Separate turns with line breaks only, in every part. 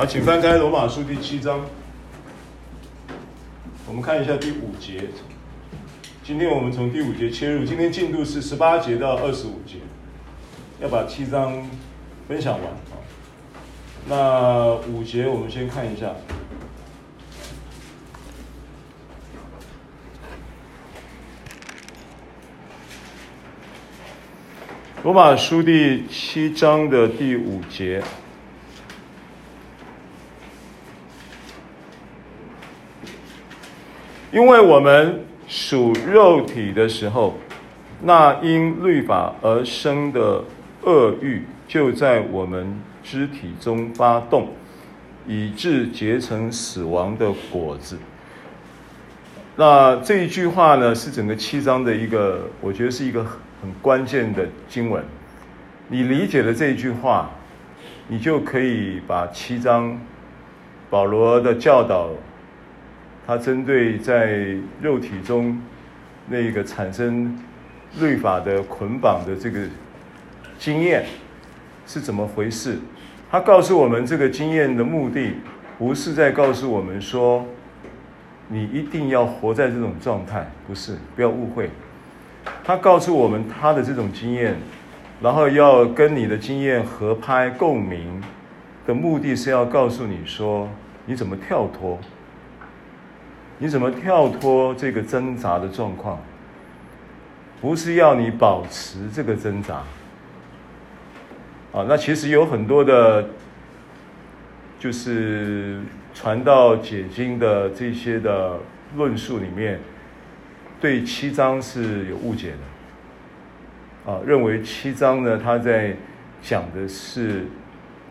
好，请翻开罗马书第七章，我们看一下第五节。今天我们从第五节切入，今天进度是十八节到二十五节，要把七章分享完啊。那五节我们先看一下。罗马书第七章的第五节，因为我们属肉体的时候，那因律法而生的恶欲就在我们肢体中发动，以致结成死亡的果子。那这一句话呢，是整个七章的一个，我觉得是一个。很关键的经文，你理解了这一句话，你就可以把七章保罗的教导，他针对在肉体中那个产生律法的捆绑的这个经验是怎么回事？他告诉我们，这个经验的目的不是在告诉我们说你一定要活在这种状态，不是，不要误会。他告诉我们他的这种经验，然后要跟你的经验合拍共鸣的目的是要告诉你说，你怎么跳脱，你怎么跳脱这个挣扎的状况，不是要你保持这个挣扎。啊，那其实有很多的，就是传道解经的这些的论述里面。对七章是有误解的，啊，认为七章呢，他在讲的是，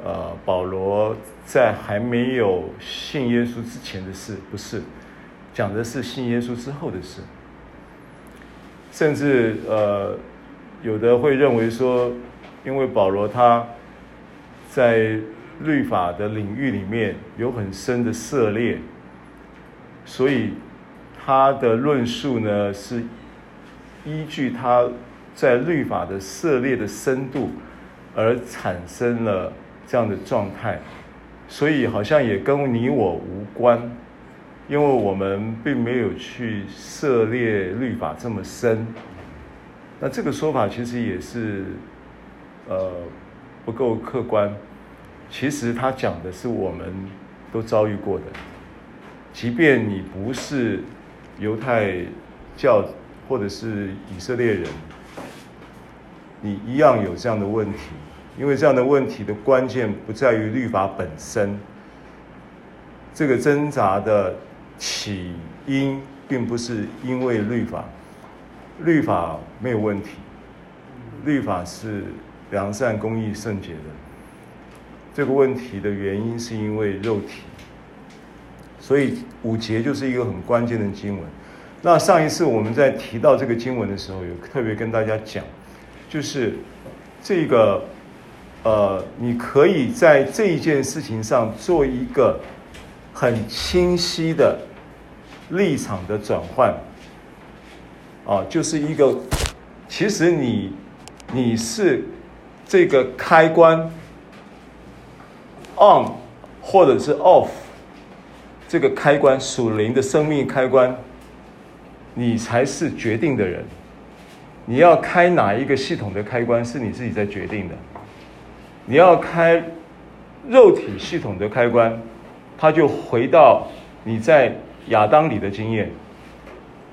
呃，保罗在还没有信耶稣之前的事，不是，讲的是信耶稣之后的事。甚至呃，有的会认为说，因为保罗他在律法的领域里面有很深的涉猎，所以。他的论述呢，是依据他在律法的涉猎的深度而产生了这样的状态，所以好像也跟你我无关，因为我们并没有去涉猎律法这么深。那这个说法其实也是呃不够客观。其实他讲的是我们都遭遇过的，即便你不是。犹太教或者是以色列人，你一样有这样的问题，因为这样的问题的关键不在于律法本身，这个挣扎的起因并不是因为律法，律法没有问题，律法是良善、公义、圣洁的，这个问题的原因是因为肉体。所以五节就是一个很关键的经文。那上一次我们在提到这个经文的时候，有特别跟大家讲，就是这个呃，你可以在这一件事情上做一个很清晰的立场的转换。啊，就是一个，其实你你是这个开关 on 或者是 off。这个开关属灵的生命开关，你才是决定的人。你要开哪一个系统的开关，是你自己在决定的。你要开肉体系统的开关，它就回到你在亚当里的经验。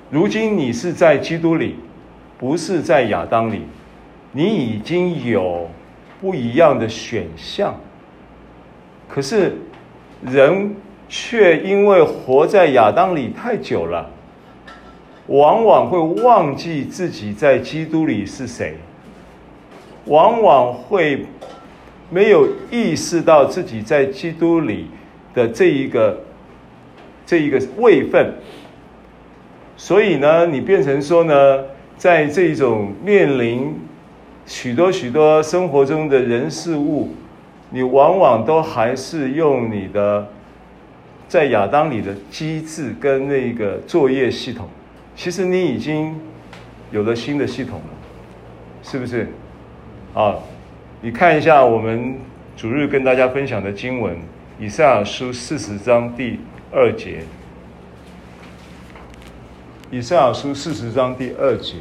如今你是在基督里，不是在亚当里，你已经有不一样的选项。可是人。却因为活在亚当里太久了，往往会忘记自己在基督里是谁，往往会没有意识到自己在基督里的这一个这一个位分。所以呢，你变成说呢，在这种面临许多许多生活中的人事物，你往往都还是用你的。在亚当里的机制跟那个作业系统，其实你已经有了新的系统了，是不是？啊，你看一下我们主日跟大家分享的经文，以赛亚书四十章第二节。以赛亚书四十章第二节。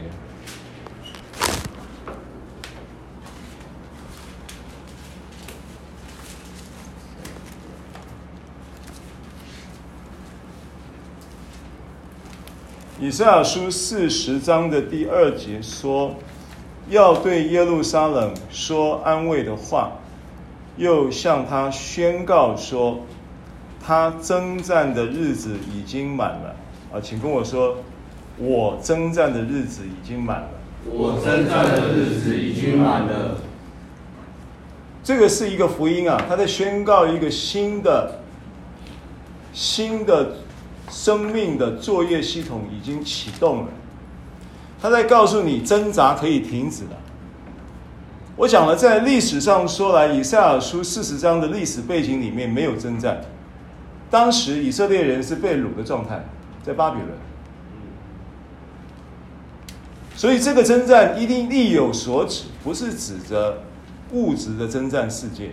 以赛亚书四十章的第二节说：“要对耶路撒冷说安慰的话，又向他宣告说，他征战的日子已经满了。”啊，请跟我说，我征战的日子已经满了。
我征战的日子已经满了。
这个是一个福音啊，他在宣告一个新的、新的。生命的作业系统已经启动了，他在告诉你挣扎可以停止了。我讲了，在历史上说来，以赛亚书四十章的历史背景里面没有征战，当时以色列人是被掳的状态，在巴比伦，所以这个征战一定力有所指，不是指着物质的征战世界。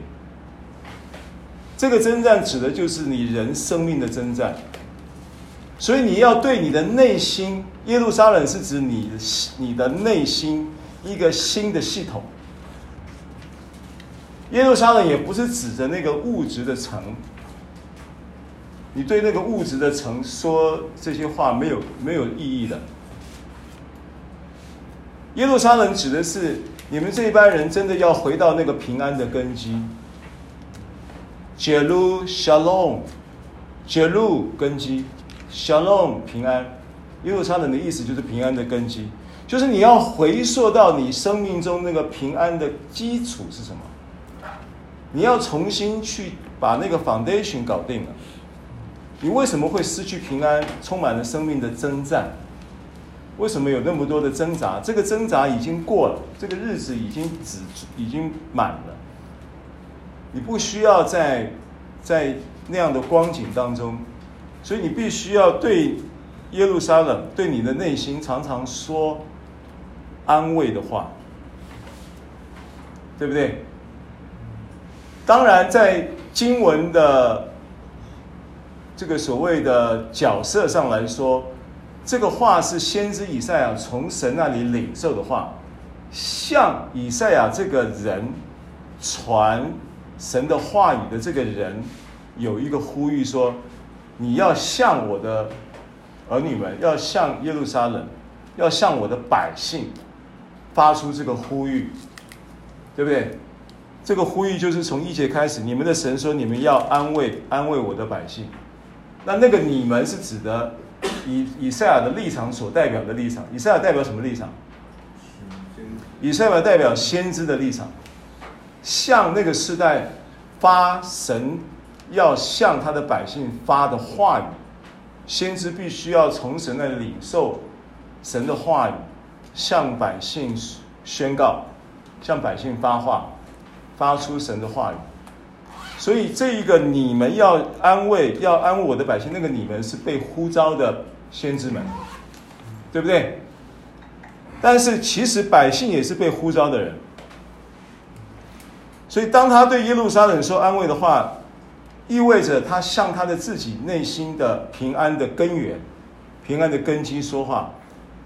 这个征战指的就是你人生命的征战。所以你要对你的内心，耶路撒冷是指你你的内心一个新的系统。耶路撒冷也不是指着那个物质的城，你对那个物质的城说这些话没有没有意义的。耶路撒冷指的是你们这一班人真的要回到那个平安的根基。杰路沙龙，杰路根基。Shalom 平安，耶路撒冷的意思就是平安的根基，就是你要回溯到你生命中那个平安的基础是什么？你要重新去把那个 foundation 搞定了。你为什么会失去平安？充满了生命的征战，为什么有那么多的挣扎？这个挣扎已经过了，这个日子已经止，已经满了。你不需要在在那样的光景当中。所以你必须要对耶路撒冷，对你的内心常常说安慰的话，对不对？当然，在经文的这个所谓的角色上来说，这个话是先知以赛亚从神那里领受的话，向以赛亚这个人传神的话语的这个人有一个呼吁说。你要向我的儿女们，要向耶路撒冷，要向我的百姓发出这个呼吁，对不对？这个呼吁就是从一节开始，你们的神说，你们要安慰安慰我的百姓。那那个你们是指的以以赛亚的立场所代表的立场。以赛亚代表什么立场？以赛亚代表先知的立场，向那个时代发神。要向他的百姓发的话语，先知必须要从神那里领受神的话语，向百姓宣告，向百姓发话，发出神的话语。所以这一个你们要安慰，要安慰我的百姓，那个你们是被呼召的先知们，对不对？但是其实百姓也是被呼召的人。所以当他对耶路撒冷说安慰的话，意味着他向他的自己内心的平安的根源、平安的根基说话，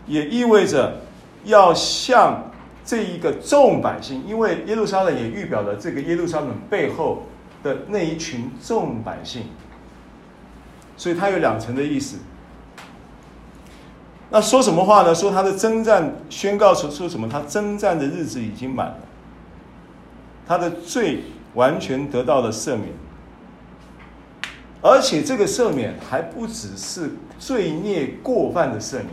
也意味着要向这一个众百姓，因为耶路撒冷也预表了这个耶路撒冷背后的那一群众百姓，所以他有两层的意思。那说什么话呢？说他的征战宣告说说什么？他征战的日子已经满了，他的罪完全得到了赦免。而且这个赦免还不只是罪孽过犯的赦免，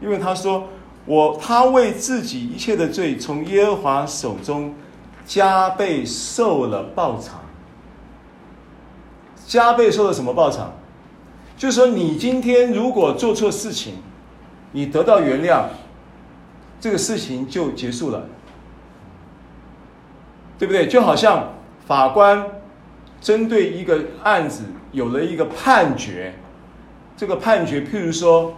因为他说我他为自己一切的罪从耶和华手中加倍受了报偿。加倍受的什么报偿？就是说你今天如果做错事情，你得到原谅，这个事情就结束了，对不对？就好像法官。针对一个案子有了一个判决，这个判决，譬如说，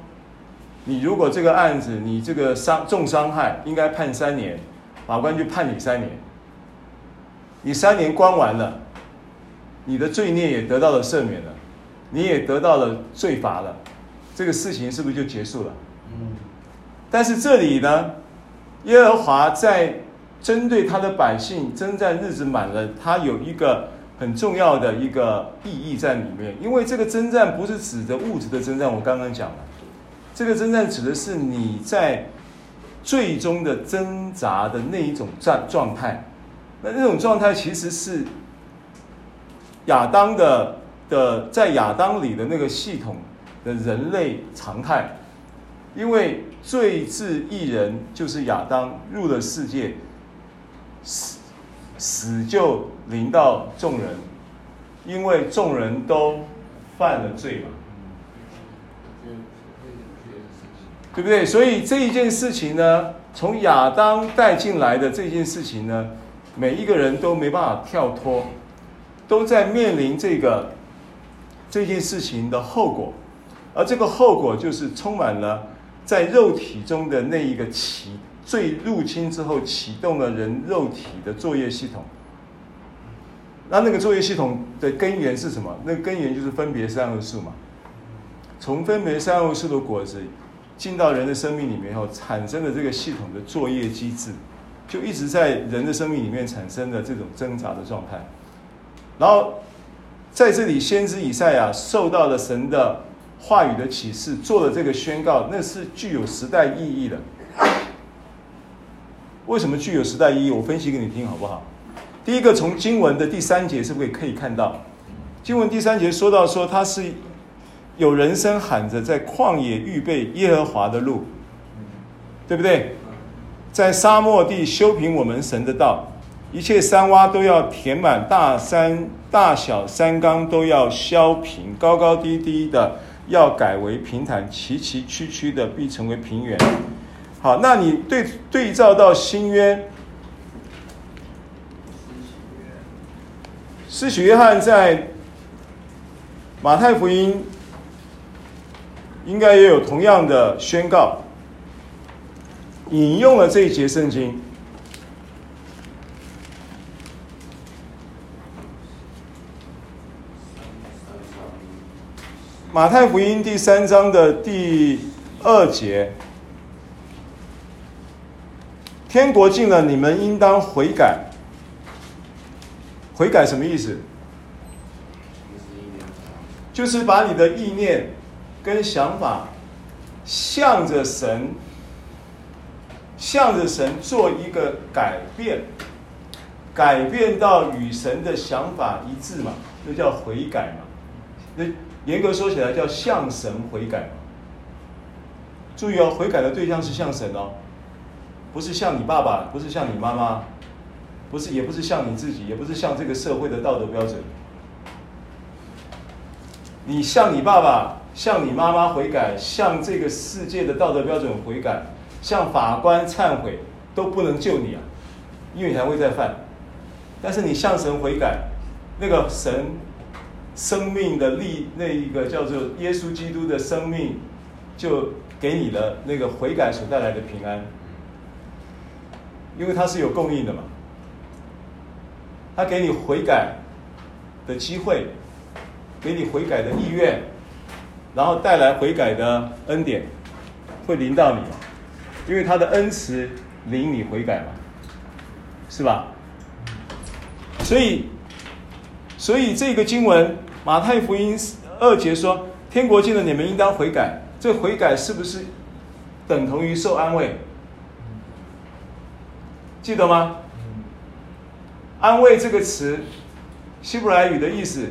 你如果这个案子你这个伤重伤害应该判三年，法官就判你三年，你三年关完了，你的罪孽也得到了赦免了，你也得到了罪罚了，这个事情是不是就结束了？嗯。但是这里呢，耶和华在针对他的百姓征战日子满了，他有一个很重要的一个意义在里面，因为这个征战不是指的物质的征战，我刚刚讲了，这个征战指的是你在最终的挣扎的那一种状状态，那那种状态其实是。亚当的的在亚当里的那个系统的人类常态，因为罪至一人就是亚当入了世界，死死就临到众人，因为众人都犯了罪嘛，对不对？所以这一件事情呢，从亚当带进来的这件事情呢，每一个人都没办法跳脱。都在面临这个这件事情的后果，而这个后果就是充满了在肉体中的那一个启最入侵之后启动了人肉体的作业系统。那那个作业系统的根源是什么？那根源就是分别三恶数嘛。从分别三恶数的果子进到人的生命里面后，产生的这个系统的作业机制，就一直在人的生命里面产生的这种挣扎的状态。然后，在这里，先知以赛亚受到了神的话语的启示，做了这个宣告，那是具有时代意义的。为什么具有时代意义？我分析给你听好不好？第一个，从经文的第三节是不是可以看到？经文第三节说到说，他是有人声喊着在旷野预备耶和华的路，对不对？在沙漠地修平我们神的道。一切山洼都要填满，大山大小山冈都要削平，高高低低的要改为平坦，崎崎岖岖的必成为平原。好，那你对对照到新约，施洗约翰在马太福音应该也有同样的宣告，引用了这一节圣经。马太福音第三章的第二节，天国近了，你们应当悔改。悔改什么意思？就是把你的意念跟想法向着神，向着神做一个改变，改变到与神的想法一致嘛，这叫悔改嘛。那严格说起来，叫向神悔改。注意哦，悔改的对象是向神哦，不是向你爸爸，不是向你妈妈，不是，也不是向你自己，也不是向这个社会的道德标准。你向你爸爸、向你妈妈悔改，向这个世界的道德标准悔改，向法官忏悔，都不能救你啊，因为你还会再犯。但是你向神悔改，那个神。生命的力，那一个叫做耶稣基督的生命，就给你的那个悔改所带来的平安，因为它是有供应的嘛，他给你悔改的机会，给你悔改的意愿，然后带来悔改的恩典，会临到你，因为他的恩慈领你悔改嘛，是吧？所以，所以这个经文。马太福音二节说：“天国近了，你们应当悔改。”这悔改是不是等同于受安慰？记得吗？安慰这个词，希伯来语的意思，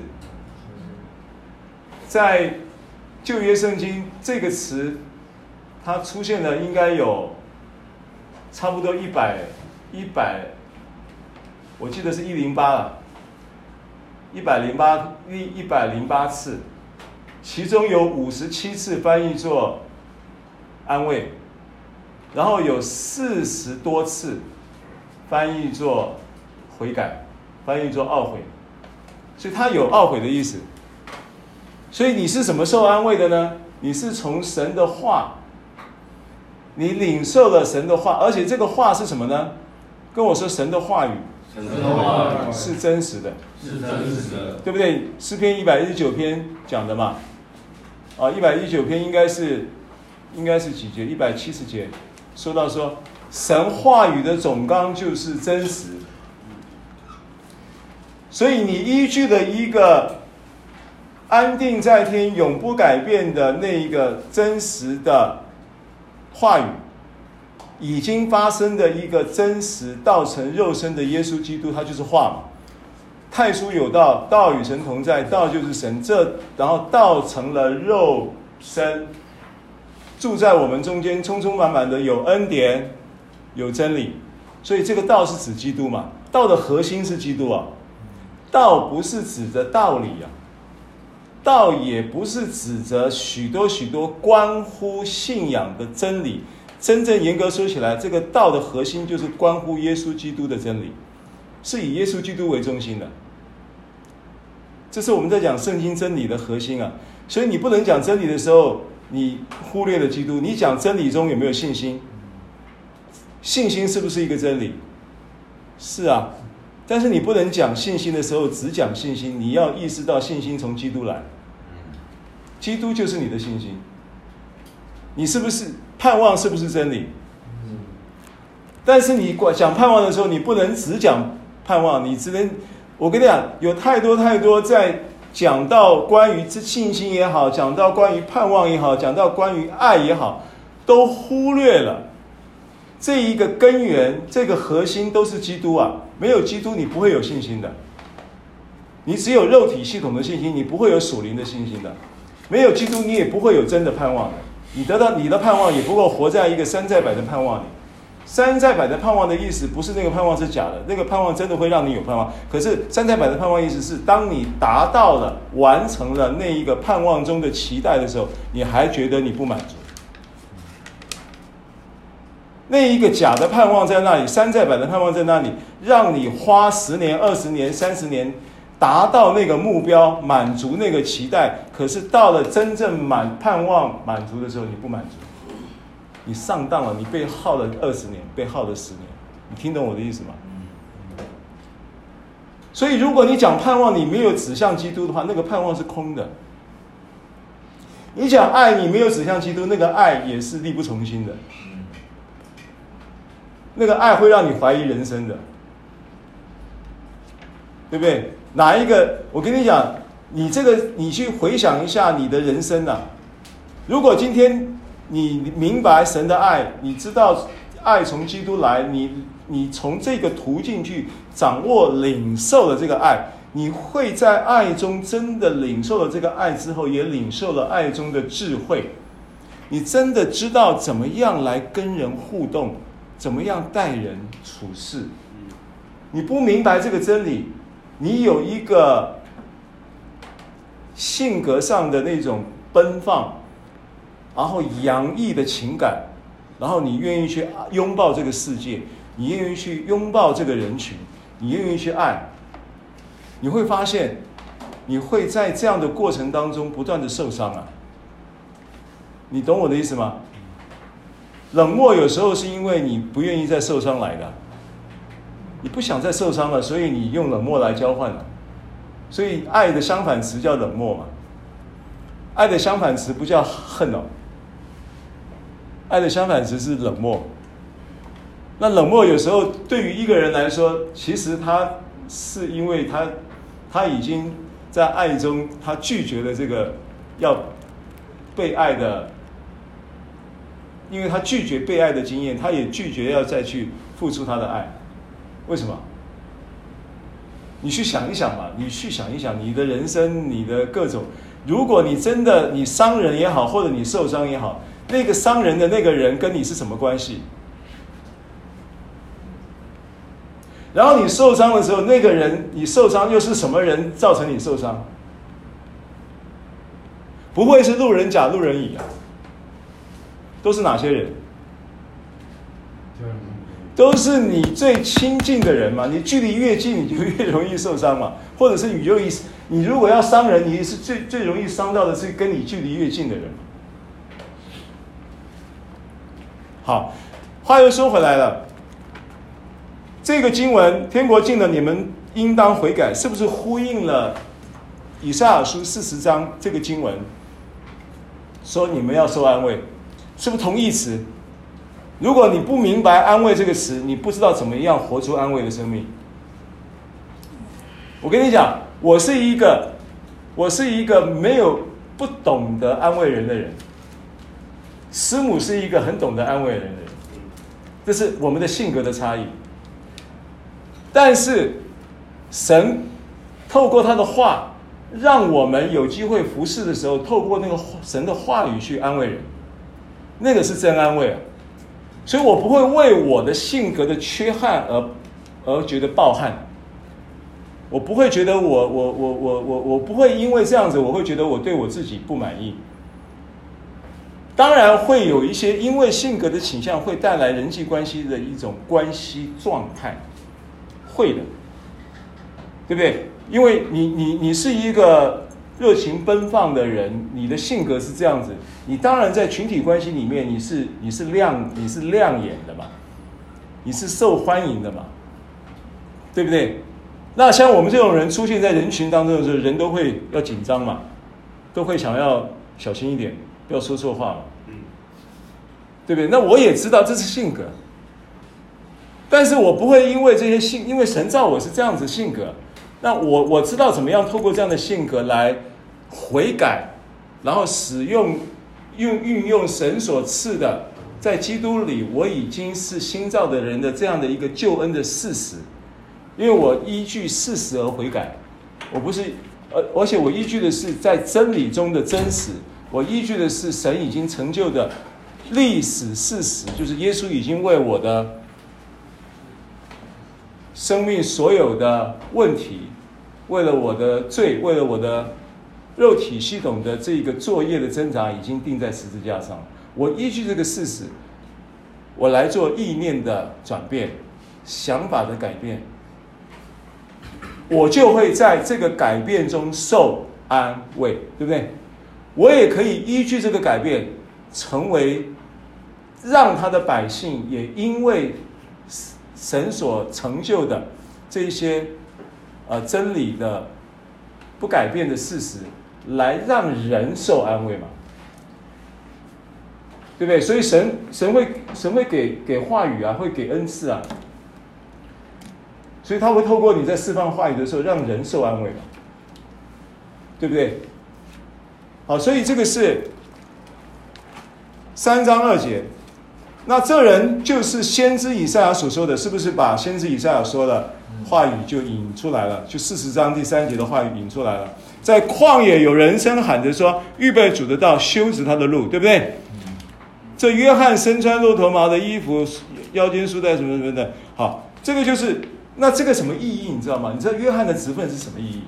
在旧约圣经这个词，它出现了应该有差不多一百一百，我记得是一零八了。一百零八一一百零八次，其中有五十七次翻译作安慰，然后有四十多次翻译作悔改，翻译作懊悔，所以它有懊悔的意思。所以你是什么受安慰的呢？你是从神的话，你领受了神的话，而且这个话是什么呢？跟我说神的
话语。
是真实的，
是真实的，
对不对？诗篇一百一十九篇讲的嘛，啊，一百一十九篇应该是应该是几节？一百七十节，说到说神话语的总纲就是真实，所以你依据的一个安定在天、永不改变的那一个真实的话语。已经发生的一个真实道成肉身的耶稣基督，他就是话嘛。太初有道，道与神同在，道就是神。这然后道成了肉身，住在我们中间，充充满满的有恩典，有真理。所以这个道是指基督嘛？道的核心是基督啊。道不是指着道理啊，道也不是指着许多许多关乎信仰的真理。真正严格说起来，这个道的核心就是关乎耶稣基督的真理，是以耶稣基督为中心的。这是我们在讲圣经真理的核心啊。所以你不能讲真理的时候，你忽略了基督。你讲真理中有没有信心？信心是不是一个真理？是啊。但是你不能讲信心的时候只讲信心，你要意识到信心从基督来，基督就是你的信心。你是不是？盼望是不是真理？但是你讲盼望的时候，你不能只讲盼望，你只能，我跟你讲，有太多太多在讲到关于这信心也好，讲到关于盼望也好，讲到关于爱也好，都忽略了这一个根源，这个核心都是基督啊！没有基督，你不会有信心的。你只有肉体系统的信心，你不会有属灵的信心的。没有基督，你也不会有真的盼望的。你得到你的盼望，也不过活在一个山寨版的盼望里。山寨版的盼望的意思，不是那个盼望是假的，那个盼望真的会让你有盼望。可是山寨版的盼望意思是，当你达到了、完成了那一个盼望中的期待的时候，你还觉得你不满足。那一个假的盼望在那里，山寨版的盼望在那里，让你花十年、二十年、三十年。达到那个目标，满足那个期待，可是到了真正满盼望满足的时候，你不满足，你上当了，你被耗了二十年，被耗了十年，你听懂我的意思吗？所以，如果你讲盼望，你没有指向基督的话，那个盼望是空的。你讲爱，你没有指向基督，那个爱也是力不从心的。那个爱会让你怀疑人生的，对不对？哪一个？我跟你讲，你这个，你去回想一下你的人生呐、啊。如果今天你明白神的爱，你知道爱从基督来，你你从这个途径去掌握、领受了这个爱，你会在爱中真的领受了这个爱之后，也领受了爱中的智慧。你真的知道怎么样来跟人互动，怎么样待人处事。你不明白这个真理。你有一个性格上的那种奔放，然后洋溢的情感，然后你愿意去拥抱这个世界，你愿意去拥抱这个人群，你愿意去爱，你会发现，你会在这样的过程当中不断的受伤啊。你懂我的意思吗？冷漠有时候是因为你不愿意再受伤来的。你不想再受伤了，所以你用冷漠来交换了。所以爱的相反词叫冷漠嘛。爱的相反词不叫恨哦。爱的相反词是冷漠。那冷漠有时候对于一个人来说，其实他是因为他他已经在爱中，他拒绝了这个要被爱的，因为他拒绝被爱的经验，他也拒绝要再去付出他的爱。为什么？你去想一想嘛，你去想一想你的人生，你的各种。如果你真的你伤人也好，或者你受伤也好，那个伤人的那个人跟你是什么关系？然后你受伤的时候，那个人你受伤又是什么人造成你受伤？不会是路人甲、路人乙啊？都是哪些人？都是你最亲近的人嘛，你距离越近，你就越容易受伤嘛。或者是你容易，你如果要伤人，你是最最容易伤到的是跟你距离越近的人。好，话又说回来了，这个经文“天国近了，你们应当悔改”，是不是呼应了以赛亚书四十章这个经文？说你们要受安慰，是不是同义词？如果你不明白“安慰”这个词，你不知道怎么样活出安慰的生命。我跟你讲，我是一个，我是一个没有不懂得安慰人的人。师母是一个很懂得安慰人的人，这是我们的性格的差异。但是神透过他的话，让我们有机会服侍的时候，透过那个神的话语去安慰人，那个是真安慰啊。所以我不会为我的性格的缺憾而而觉得抱憾。我不会觉得我我我我我我不会因为这样子，我会觉得我对我自己不满意。当然会有一些因为性格的倾向会带来人际关系的一种关系状态，会的，对不对？因为你你你是一个热情奔放的人，你的性格是这样子，你当然在群体关系里面你是你是亮你是亮眼的嘛，你是受欢迎的嘛，对不对？那像我们这种人出现在人群当中的时候，人都会要紧张嘛，都会想要小心一点，不要说错话嘛，对不对？那我也知道这是性格，但是我不会因为这些性，因为神造我是这样子性格，那我我知道怎么样透过这样的性格来悔改，然后使用用运用神所赐的，在基督里我已经是新造的人的这样的一个救恩的事实。因为我依据事实而悔改，我不是，而而且我依据的是在真理中的真实，我依据的是神已经成就的历史事实，就是耶稣已经为我的生命所有的问题，为了我的罪，为了我的肉体系统的这个作业的挣扎，已经定在十字架上。我依据这个事实，我来做意念的转变，想法的改变。我就会在这个改变中受安慰，对不对？我也可以依据这个改变，成为让他的百姓也因为神所成就的这些呃真理的不改变的事实，来让人受安慰嘛，对不对？所以神神会神会给给话语啊，会给恩赐啊。所以他会透过你在释放话语的时候，让人受安慰嘛，对不对？好，所以这个是三章二节。那这人就是先知以赛亚所说的，是不是把先知以赛亚说的话语就引出来了？就四十章第三节的话语引出来了。在旷野有人声喊着说：“预备主的道，修直他的路。”对不对？这约翰身穿骆驼毛的衣服，腰间束带什么什么的。好，这个就是。那这个什么意义你知道吗？你知道约翰的职分是什么意义？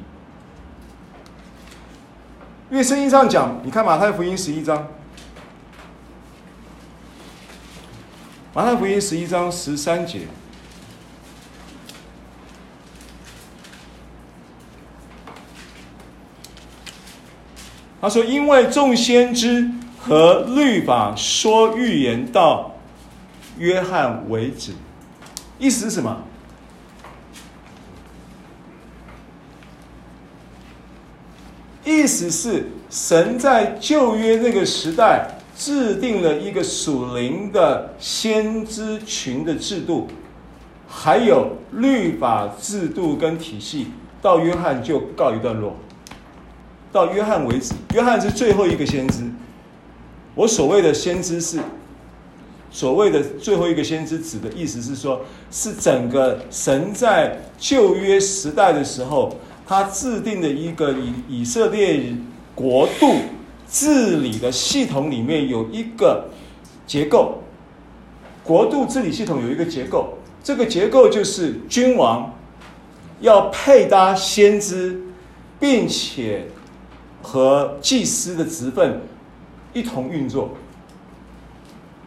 因为圣经上讲，你看马太福音十一章，马太福音十一章十三节，他说：“因为众先知和律法说预言到约翰为止。”意思是什么？意思是，神在旧约那个时代制定了一个属灵的先知群的制度，还有律法制度跟体系，到约翰就告一段落。到约翰为止，约翰是最后一个先知。我所谓的先知是，所谓的最后一个先知，指的意思是说，是整个神在旧约时代的时候。他制定的一个以以色列国度治理的系统里面有一个结构，国度治理系统有一个结构，这个结构就是君王要配搭先知，并且和祭司的职分一同运作。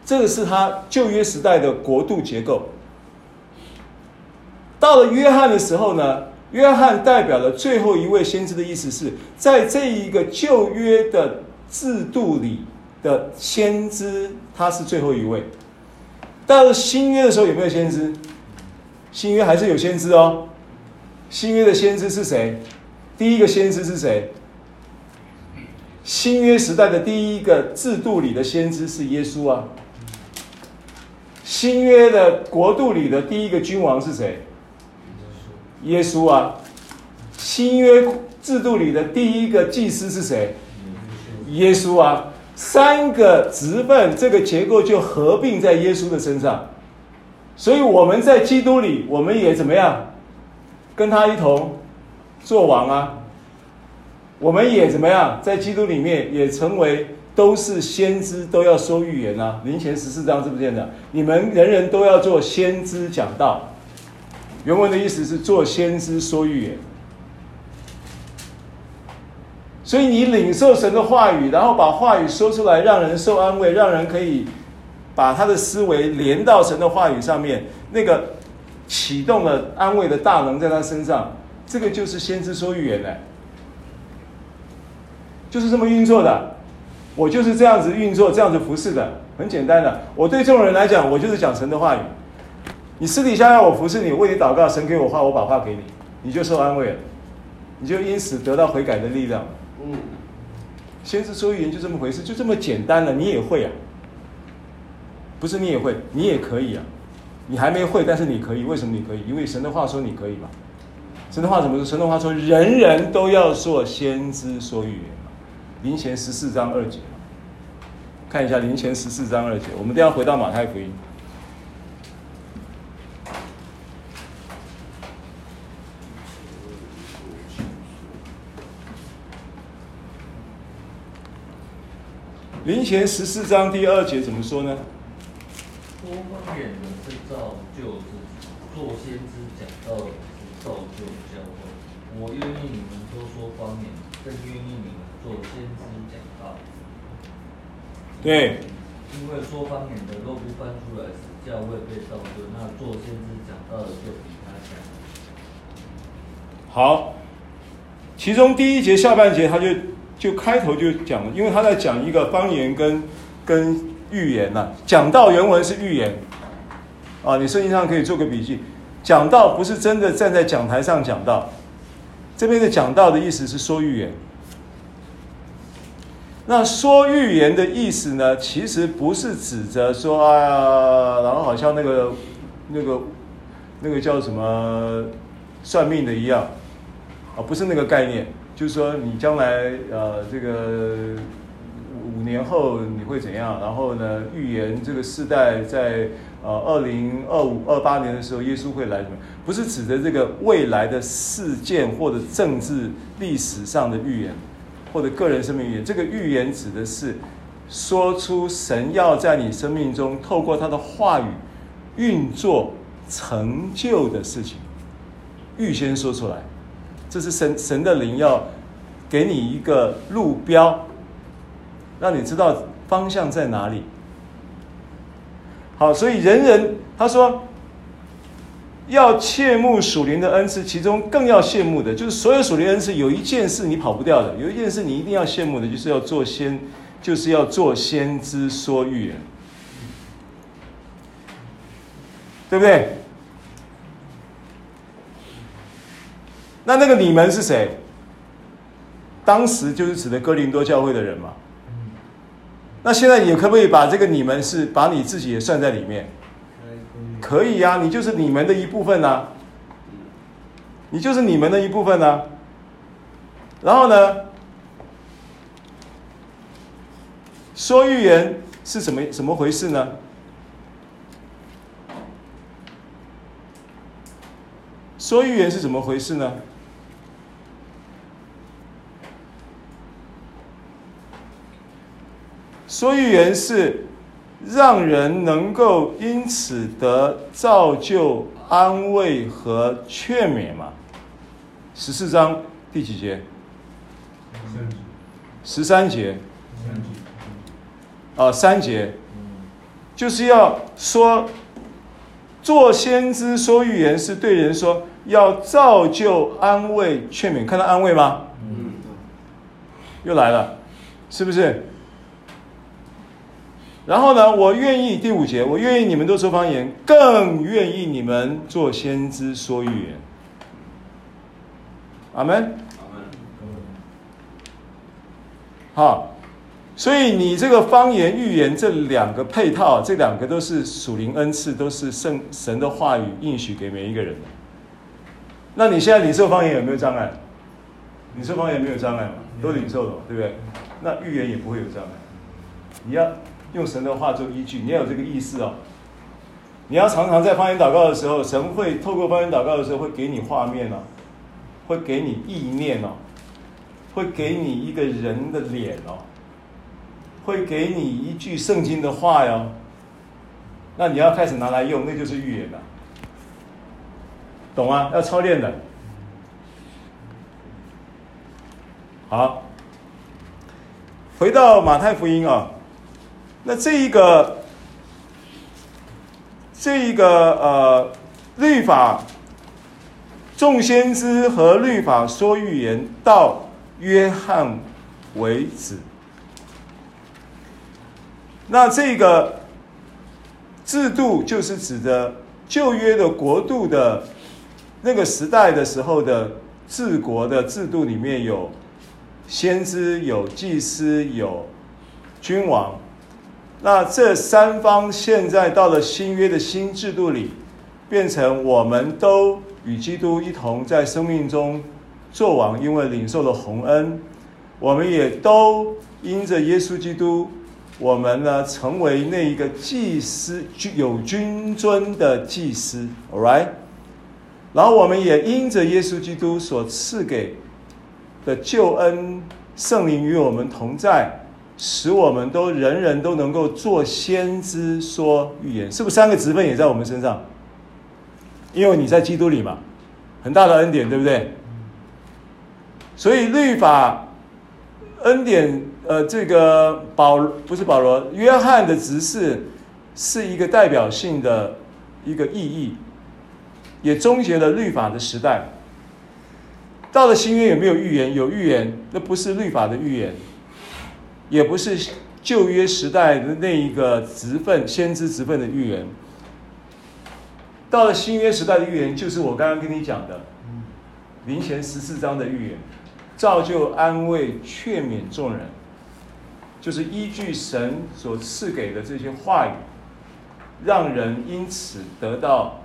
这个是他旧约时代的国度结构。到了约翰的时候呢，约翰代表了最后一位先知的意思是在这一个旧约的制度里的先知，他是最后一位。到了新约的时候有没有先知？新约还是有先知哦。新约的先知是谁？第一个先知是谁？新约时代的第一个制度里的先知是耶稣啊。新约的国度里的第一个君王是谁？耶稣啊。新约制度里的第一个祭司是谁？耶稣啊。三个职分，这个结构就合并在耶稣的身上。所以我们在基督里，我们也怎么样？跟他一同做王啊。我们也怎么样？在基督里面也成为都是先知，都要说预言啊。林前十四章是不是这样的？你们人人都要做先知讲道。原文的意思是做先知说预言。所以你领受神的话语，然后把话语说出来，让人受安慰，让人可以把他的思维连到神的话语上面，那个启动了安慰的大能在他身上，这个就是先知说预言的。就是这么运作的，我就是这样子运作，这样子服侍的，很简单的。我对众人来讲，我就是讲神的话语。你私底下要我服侍你，为你祷告，神给我话，我把话给你，你就受安慰了，你就因此得到悔改的力量。嗯，先知说预言就这么回事，就这么简单了，你也会啊？不是你也会，你也可以啊。你还没会，但是你可以，为什么你可以？因为神的话说你可以嘛。神的话怎么说？神的话说，人人都要做先知说预言。林前十四章二节，看一下林前十四章二节。我们都要回到马太福音。林前十四章第二节怎么说呢？
多方言的是造就自己，做先知讲道造就教会。我愿意你们多说方言，更愿意先知讲到，
对，
因为说方言的若不翻出来使教会被造就，那做先知讲到的就比他强。
好，其中第一节下半节他就就开头就讲了，因为他在讲一个方言跟跟预言呐、啊。讲到原文是预言，啊，你圣经上可以做个笔记。讲道不是真的站在讲台上讲道，这边的讲道的意思是说预言。那说预言的意思呢？其实不是指着说哎呀，然后好像那个那个那个叫什么算命的一样啊，不是那个概念。就是说你将来呃这个五年后你会怎样？然后呢，预言这个世代在呃二零二五二八年的时候耶稣会来什么？不是指着这个未来的事件或者政治历史上的预言。或者个人生命预言，这个预言指的是说出神要在你生命中透过他的话语运作成就的事情，预先说出来，这是神神的灵要给你一个路标，让你知道方向在哪里。好，所以人人他说。要切慕属灵的恩赐，其中更要羡慕的，就是所有属灵恩赐有一件事你跑不掉的，有一件事你一定要羡慕的，就是要做先，就是要做先知说预言，对不对？那那个你们是谁？当时就是指的哥林多教会的人嘛。那现在你可不可以把这个你们是把你自己也算在里面？可以呀、你就是你们的一部分呐、你就是你们的一部分呐、然后呢，说预言是怎么怎么回事呢？说预言是怎么回事呢？说预言是。让人能够因此得造就、安慰和劝勉嘛？十四章第几节？十三节。啊，三节，就是要说，做先知说预言是对人说，要造就、安慰、劝勉。看到安慰吗？又来了，是不是？然后呢，我愿意第五节，我愿意你们都说方言，更愿意你们做先知说预言。阿门。阿门。好，所以你这个方言预言这两个配套，这两个都是属灵恩赐，都是圣神的话语应许给每一个人的。那你现在领受方言有没有障碍？领受方言没有障碍嘛？都领受了，对不对？那预言也不会有障碍。你要用神的话做依据，你要有这个意思哦。你要常常在方言祷告的时候，神会透过方言祷告的时候，会给你画面哦，会给你意念哦，会给你一个人的脸哦，会给你一句圣经的话哟。那你要开始拿来用，那就是预言了。懂吗？要操练的。好，回到马太福音啊，那这一个，这一个呃，律法，众先知和律法说预言到约翰为止。那这个制度就是指的旧约的国度的。那个时代的时候的治国的制度里面有先知、有祭司、有君王。那这三方现在到了新约的新制度里，变成我们都与基督一同在生命中作王，因为领受了洪恩。我们也都因着耶稣基督，我们呢成为那一个祭司，有君尊的祭司。All right。然后我们也因着耶稣基督所赐给的救恩，圣灵与我们同在，使我们都人人都能够做先知说预言，是不是三个职分也在我们身上？因为你在基督里嘛，很大的恩典，对不对？所以律法恩典，呃，这个保不是保罗，约翰的执事是一个代表性的一个意义。也终结了律法的时代。到了新约有没有预言？有预言，那不是律法的预言，也不是旧约时代的那一个职分、先知职分的预言。到了新约时代的预言，就是我刚刚跟你讲的，林前十四章的预言，造就、安慰、劝勉众人，就是依据神所赐给的这些话语，让人因此得到。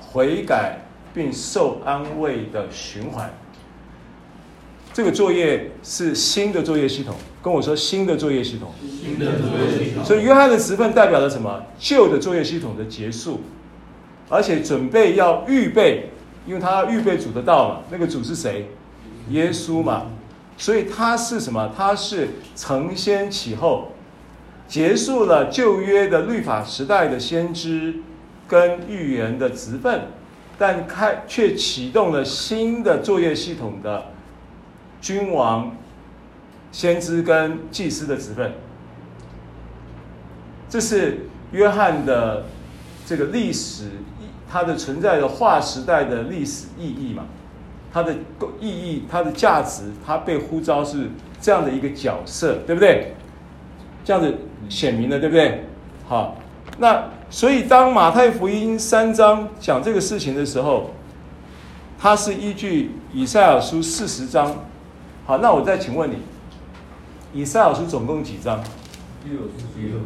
悔改并受安慰的循环，这个作业是新的作业系统。跟我说新的作业系统，
新的作业系统。
所以约翰的职分代表了什么？旧的作业系统的结束，而且准备要预备，因为他要预备主的道嘛。那个主是谁？耶稣嘛。所以他是什么？他是承先启后，结束了旧约的律法时代的先知。跟预言的职分，但开却启动了新的作业系统的君王、先知跟祭司的职分。这是约翰的这个历史，它的存在的划时代的历史意义嘛，它的意义、它的价值，它被呼召是这样的一个角色，对不对？这样子显明了，对不对？好，那。所以，当马太福音三章讲这个事情的时候，它是依据以赛亚书四十章。好，那我再请问你，以赛亚书总共几章？
六十六。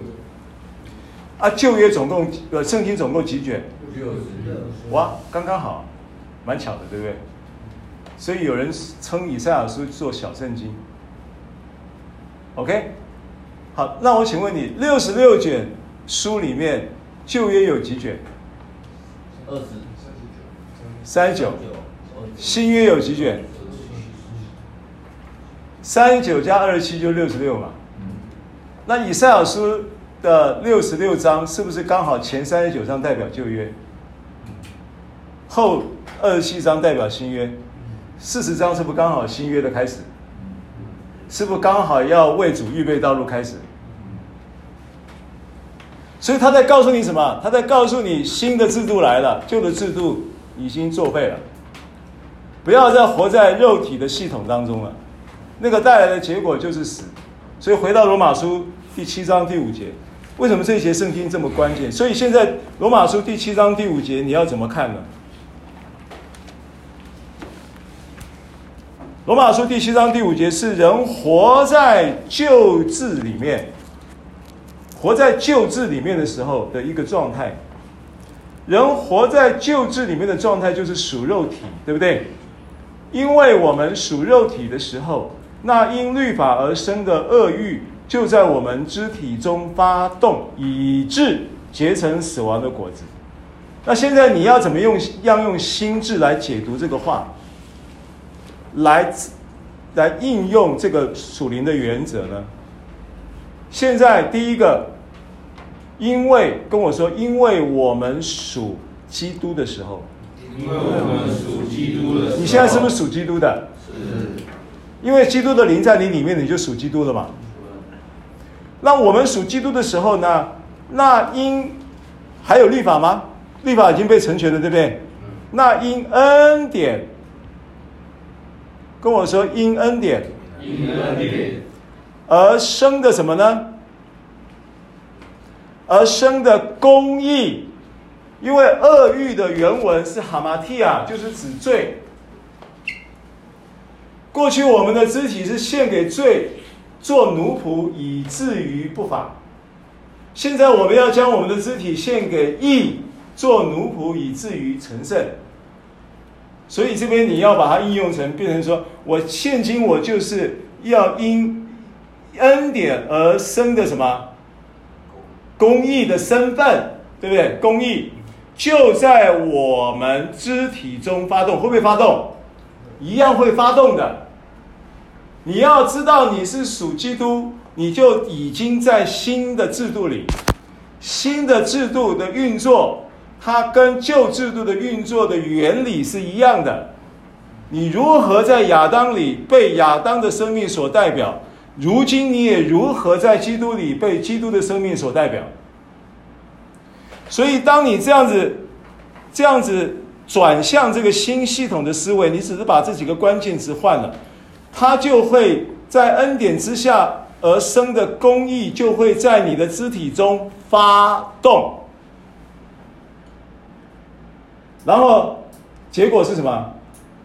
啊，旧约总共呃，圣经总共几卷？
六十六。
哇，刚刚好，蛮巧的，对不对？所以有人称以赛亚书做小圣经。OK，好，那我请问你，六十六卷书里面。旧约有几卷？
二十、
三十九。新约有几卷？三十九加二十七就六十六嘛。那以赛亚书的六十六章是不是刚好前三十九章代表旧约，后二十七章代表新约？四十章是不是刚好新约的开始？是不是刚好要为主预备道路开始？所以他在告诉你什么？他在告诉你新的制度来了，旧的制度已经作废了。不要再活在肉体的系统当中了，那个带来的结果就是死。所以回到罗马书第七章第五节，为什么这一节圣经这么关键？所以现在罗马书第七章第五节你要怎么看呢？罗马书第七章第五节是人活在旧制里面，活在旧制里面的时候的一个状态。人活在旧制里面的状态就是属肉体，对不对？因为我们属肉体的时候，那因律法而生的恶欲就在我们肢体中发动，以致结成死亡的果子。那现在你要怎么用，要用心智来解读这个话，来来应用这个属灵的原则呢？现在第一个。因为跟我说，因为我们属基督的时候，
因为我们属基督的时候，
你现在是不是属基督的？
是。
因为基督的灵在你里面，你就属基督了嘛。那我们属基督的时候呢？那因还有律法吗？律法已经被成全了，对不对？那因恩典，跟我说因恩典，
因恩典
而生的什么呢？而生的公义，因为恶欲的原文是哈马提亚，就是指罪。过去我们的肢体是献给罪做奴仆，以至于不法。现在我们要将我们的肢体献给义做奴仆，以至于成圣。所以这边你要把它应用成，变成说我现今我就是要因恩典而生的什么？公义的身份，对不对？公义就在我们肢体中发动，会不会发动？一样会发动的。你要知道你是属基督，你就已经在新的制度里。新的制度的运作，它跟旧制度的运作的原理是一样的。你如何在亚当里被亚当的生命所代表？如今你也如何在基督里被基督的生命所代表？所以，当你这样子、这样子转向这个新系统的思维，你只是把这几个关键词换了，它就会在恩典之下而生的公义就会在你的肢体中发动，然后结果是什么？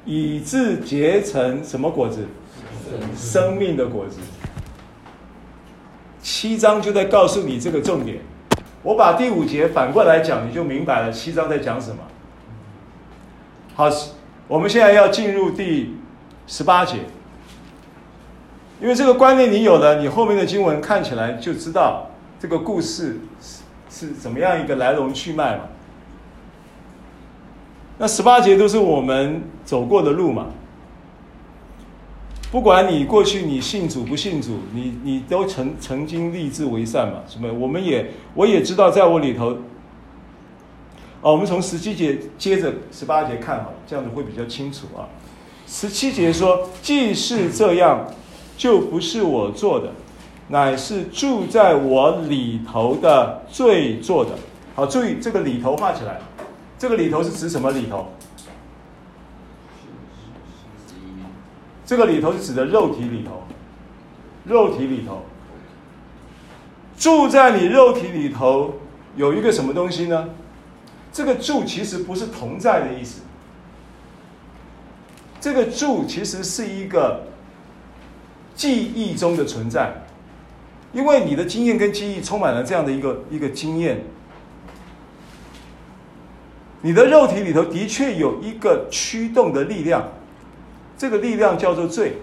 以致结成什么果子？生命的果子。七章就在告诉你这个重点。我把第五节反过来讲，你就明白了七章在讲什么。好，我们现在要进入第十八节，因为这个观念你有了，你后面的经文看起来就知道这个故事是是怎么样一个来龙去脉嘛。那十八节都是我们走过的路嘛。不管你过去你信主不信主，你你都曾曾经立志为善嘛？什么？我们也我也知道，在我里头。哦，我们从十七节接着十八节看好，这样子会比较清楚啊。十七节说：“既是这样，就不是我做的，乃是住在我里头的罪做的。”好，注意这个里头画起来，这个里头是指什么里头？这个里头是指的肉体里头，肉体里头住在你肉体里头有一个什么东西呢？这个住其实不是同在的意思，这个住其实是一个记忆中的存在，因为你的经验跟记忆充满了这样的一个一个经验，你的肉体里头的确有一个驱动的力量。这个力量叫做罪，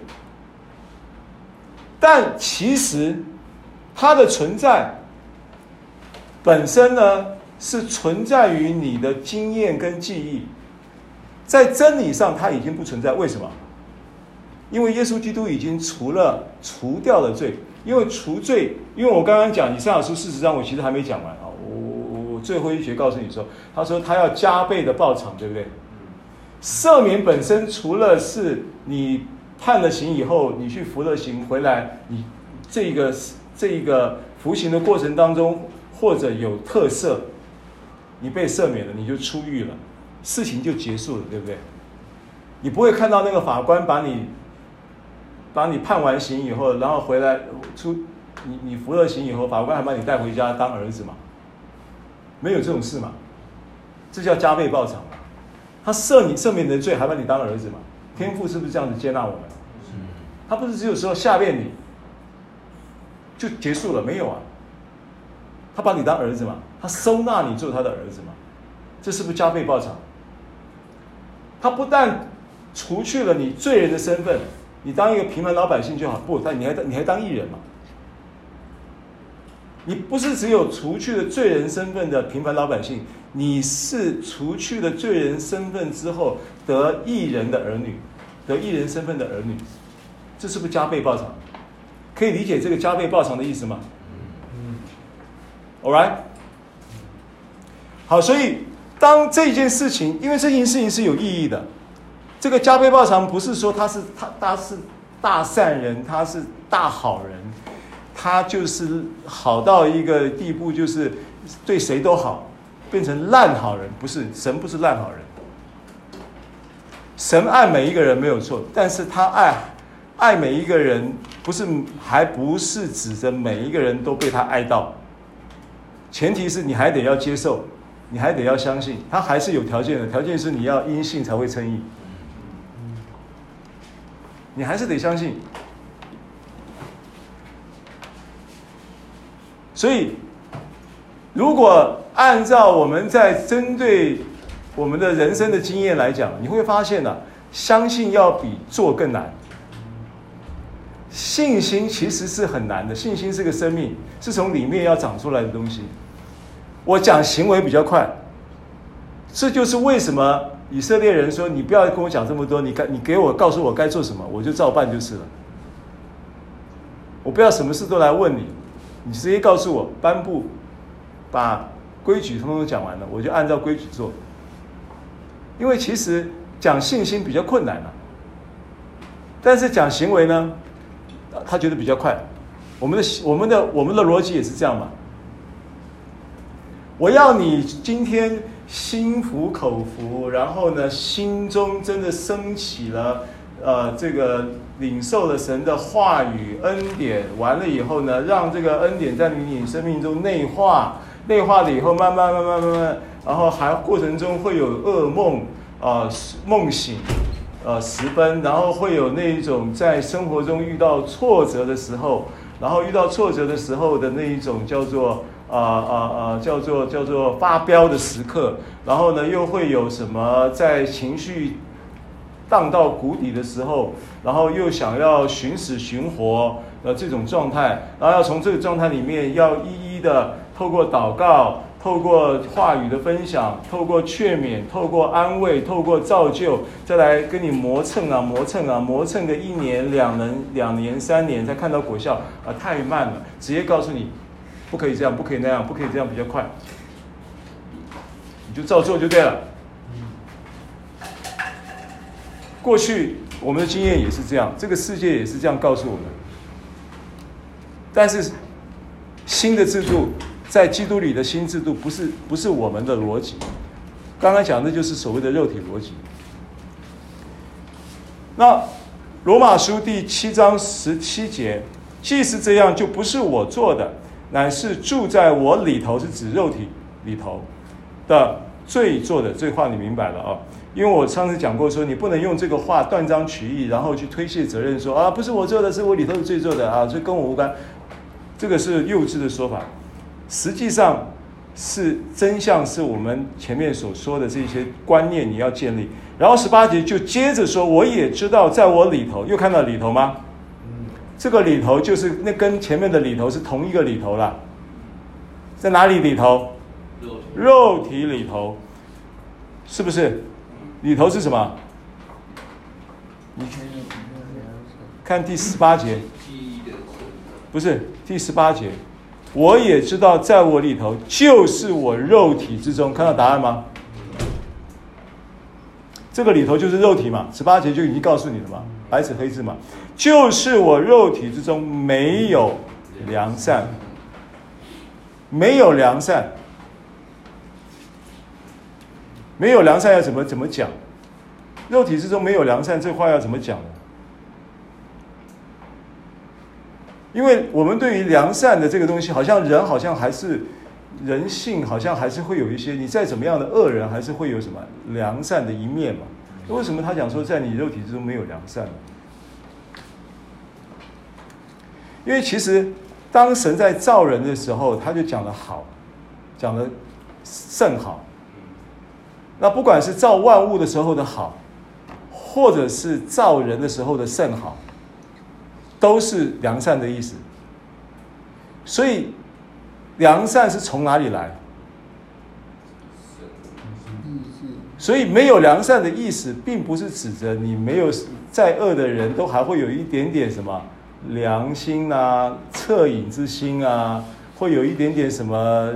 但其实它的存在本身呢，是存在于你的经验跟记忆，在真理上它已经不存在。为什么？因为耶稣基督已经除了除掉了罪，因为除罪，因为我刚刚讲以赛亚书事实上，我其实还没讲完啊，我我我最后一节告诉你说，他说他要加倍的报偿，对不对？赦免本身除了是你判了刑以后，你去服了刑回来，你这个这一个服刑的过程当中，或者有特赦，你被赦免了，你就出狱了，事情就结束了，对不对？你不会看到那个法官把你把你判完刑以后，然后回来出你你服了刑以后，法官还把你带回家当儿子嘛？没有这种事嘛？这叫加倍报偿嘛？他赦你赦免你的罪，还把你当儿子嘛？天父是不是这样子接纳我们？他不是只有说下面你就结束了没有啊？他把你当儿子嘛？他收纳你做他的儿子嘛？这是不是加倍报偿？他不但除去了你罪人的身份，你当一个平凡老百姓就好，不，但你还你还当艺人嘛？你不是只有除去了罪人身份的平凡老百姓，你是除去了罪人身份之后得艺人的儿女，得艺人身份的儿女，这是不是加倍报偿？可以理解这个加倍报偿的意思吗？嗯，All right，好，所以当这件事情，因为这件事情是有意义的，这个加倍报偿不是说他是他他是大善人，他是大好人。他就是好到一个地步，就是对谁都好，变成烂好人。不是，神不是烂好人，神爱每一个人没有错，但是他爱爱每一个人，不是还不是指着每一个人都被他爱到。前提是你还得要接受，你还得要相信，他还是有条件的，条件是你要因信才会称义，你还是得相信。所以，如果按照我们在针对我们的人生的经验来讲，你会发现呢、啊，相信要比做更难。信心其实是很难的，信心是个生命，是从里面要长出来的东西。我讲行为比较快，这就是为什么以色列人说：“你不要跟我讲这么多，你该你给我告诉我该做什么，我就照办就是了。我不要什么事都来问你。”你直接告诉我颁布，把规矩通通讲完了，我就按照规矩做。因为其实讲信心比较困难了，但是讲行为呢，他觉得比较快。我们的我们的我们的逻辑也是这样嘛。我要你今天心服口服，然后呢，心中真的升起了。呃，这个领受了神的话语恩典，完了以后呢，让这个恩典在你生命中内化，内化了以后，慢慢慢慢慢慢，然后还过程中会有噩梦啊、呃，梦醒，呃，十分，然后会有那一种在生活中遇到挫折的时候，然后遇到挫折的时候的那一种叫做啊啊啊，叫做叫做发飙的时刻，然后呢，又会有什么在情绪。荡到谷底的时候，然后又想要寻死寻活的这种状态，然后要从这个状态里面要一一的透过祷告、透过话语的分享、透过劝勉、透过安慰、透过造就，再来跟你磨蹭啊磨蹭啊磨蹭个一年、两年、两年、三年才看到果效啊，太慢了！直接告诉你，不可以这样，不可以那样，不可以这样比较快，你就照做就对了。过去我们的经验也是这样，这个世界也是这样告诉我们。但是新的制度，在基督里的新制度，不是不是我们的逻辑。刚刚讲的就是所谓的肉体逻辑。那罗马书第七章十七节，既是这样，就不是我做的，乃是住在我里头，是指肉体里头的罪做的。这话你明白了啊？因为我上次讲过说，你不能用这个话断章取义，然后去推卸责任说，啊，不是我做的，是我里头的罪做的啊，这跟我无关。这个是幼稚的说法。实际上是真相，是我们前面所说的这些观念你要建立。然后十八节就接着说，我也知道在我里头，又看到里头吗？这个里头就是那跟前面的里头是同一个里头了。在哪里里头？肉体里头，是不是？里头是什么？你看第十八节，不是第十八节。我也知道，在我里头就是我肉体之中，看到答案吗？这个里头就是肉体嘛，十八节就已经告诉你了嘛，白纸黑字嘛，就是我肉体之中没有良善，没有良善。没有良善要怎么怎么讲？肉体之中没有良善，这话要怎么讲呢？因为我们对于良善的这个东西，好像人好像还是人性，好像还是会有一些，你再怎么样的恶人，还是会有什么良善的一面嘛？为什么他讲说在你肉体之中没有良善？因为其实当神在造人的时候，他就讲了好，讲的甚好。那不管是造万物的时候的好，或者是造人的时候的甚好，都是良善的意思。所以，良善是从哪里来？所以没有良善的意思，并不是指着你没有再恶的人都还会有一点点什么良心啊、恻隐之心啊，会有一点点什么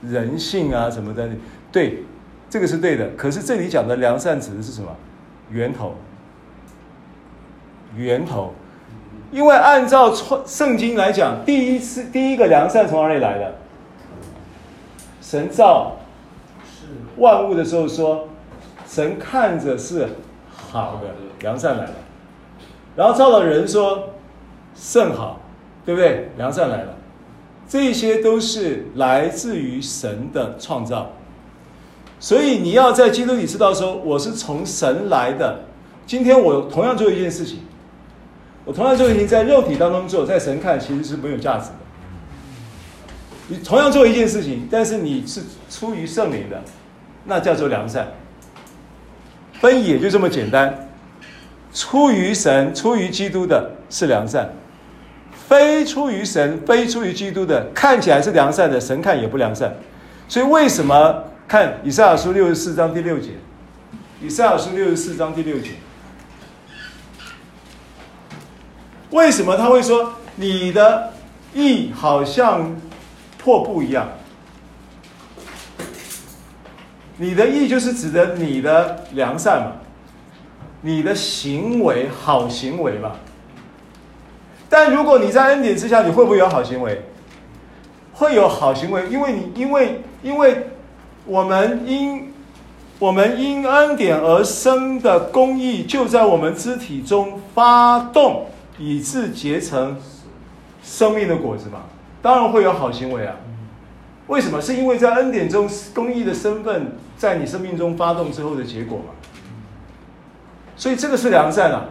人性啊什么的。对，这个是对的。可是这里讲的良善指的是什么？源头。源头。因为按照创圣经来讲，第一次第一个良善从哪里来的？神造万物的时候说，神看着是好的，良善来了。然后造了人说甚好，对不对？良善来了。这些都是来自于神的创造。所以你要在基督里知道说，我是从神来的。今天我同样做一件事情。我同样做事情，在肉体当中做，在神看其实是没有价值的。你同样做一件事情，但是你是出于圣灵的，那叫做良善。分野就这么简单，出于神、出于基督的是良善，非出于神、非出于基督的，看起来是良善的，神看也不良善。所以为什么看以赛亚书六十四章第六节？以赛亚书六十四章第六节。为什么他会说你的意好像破布一样？你的义就是指的你的良善嘛，你的行为好行为嘛。但如果你在恩典之下，你会不会有好行为？会有好行为，因为你因为因为我们因我们因恩典而生的公义就在我们肢体中发动。以致结成生命的果子嘛，当然会有好行为啊。为什么？是因为在恩典中公义的身份在你生命中发动之后的结果嘛。所以这个是良善啊，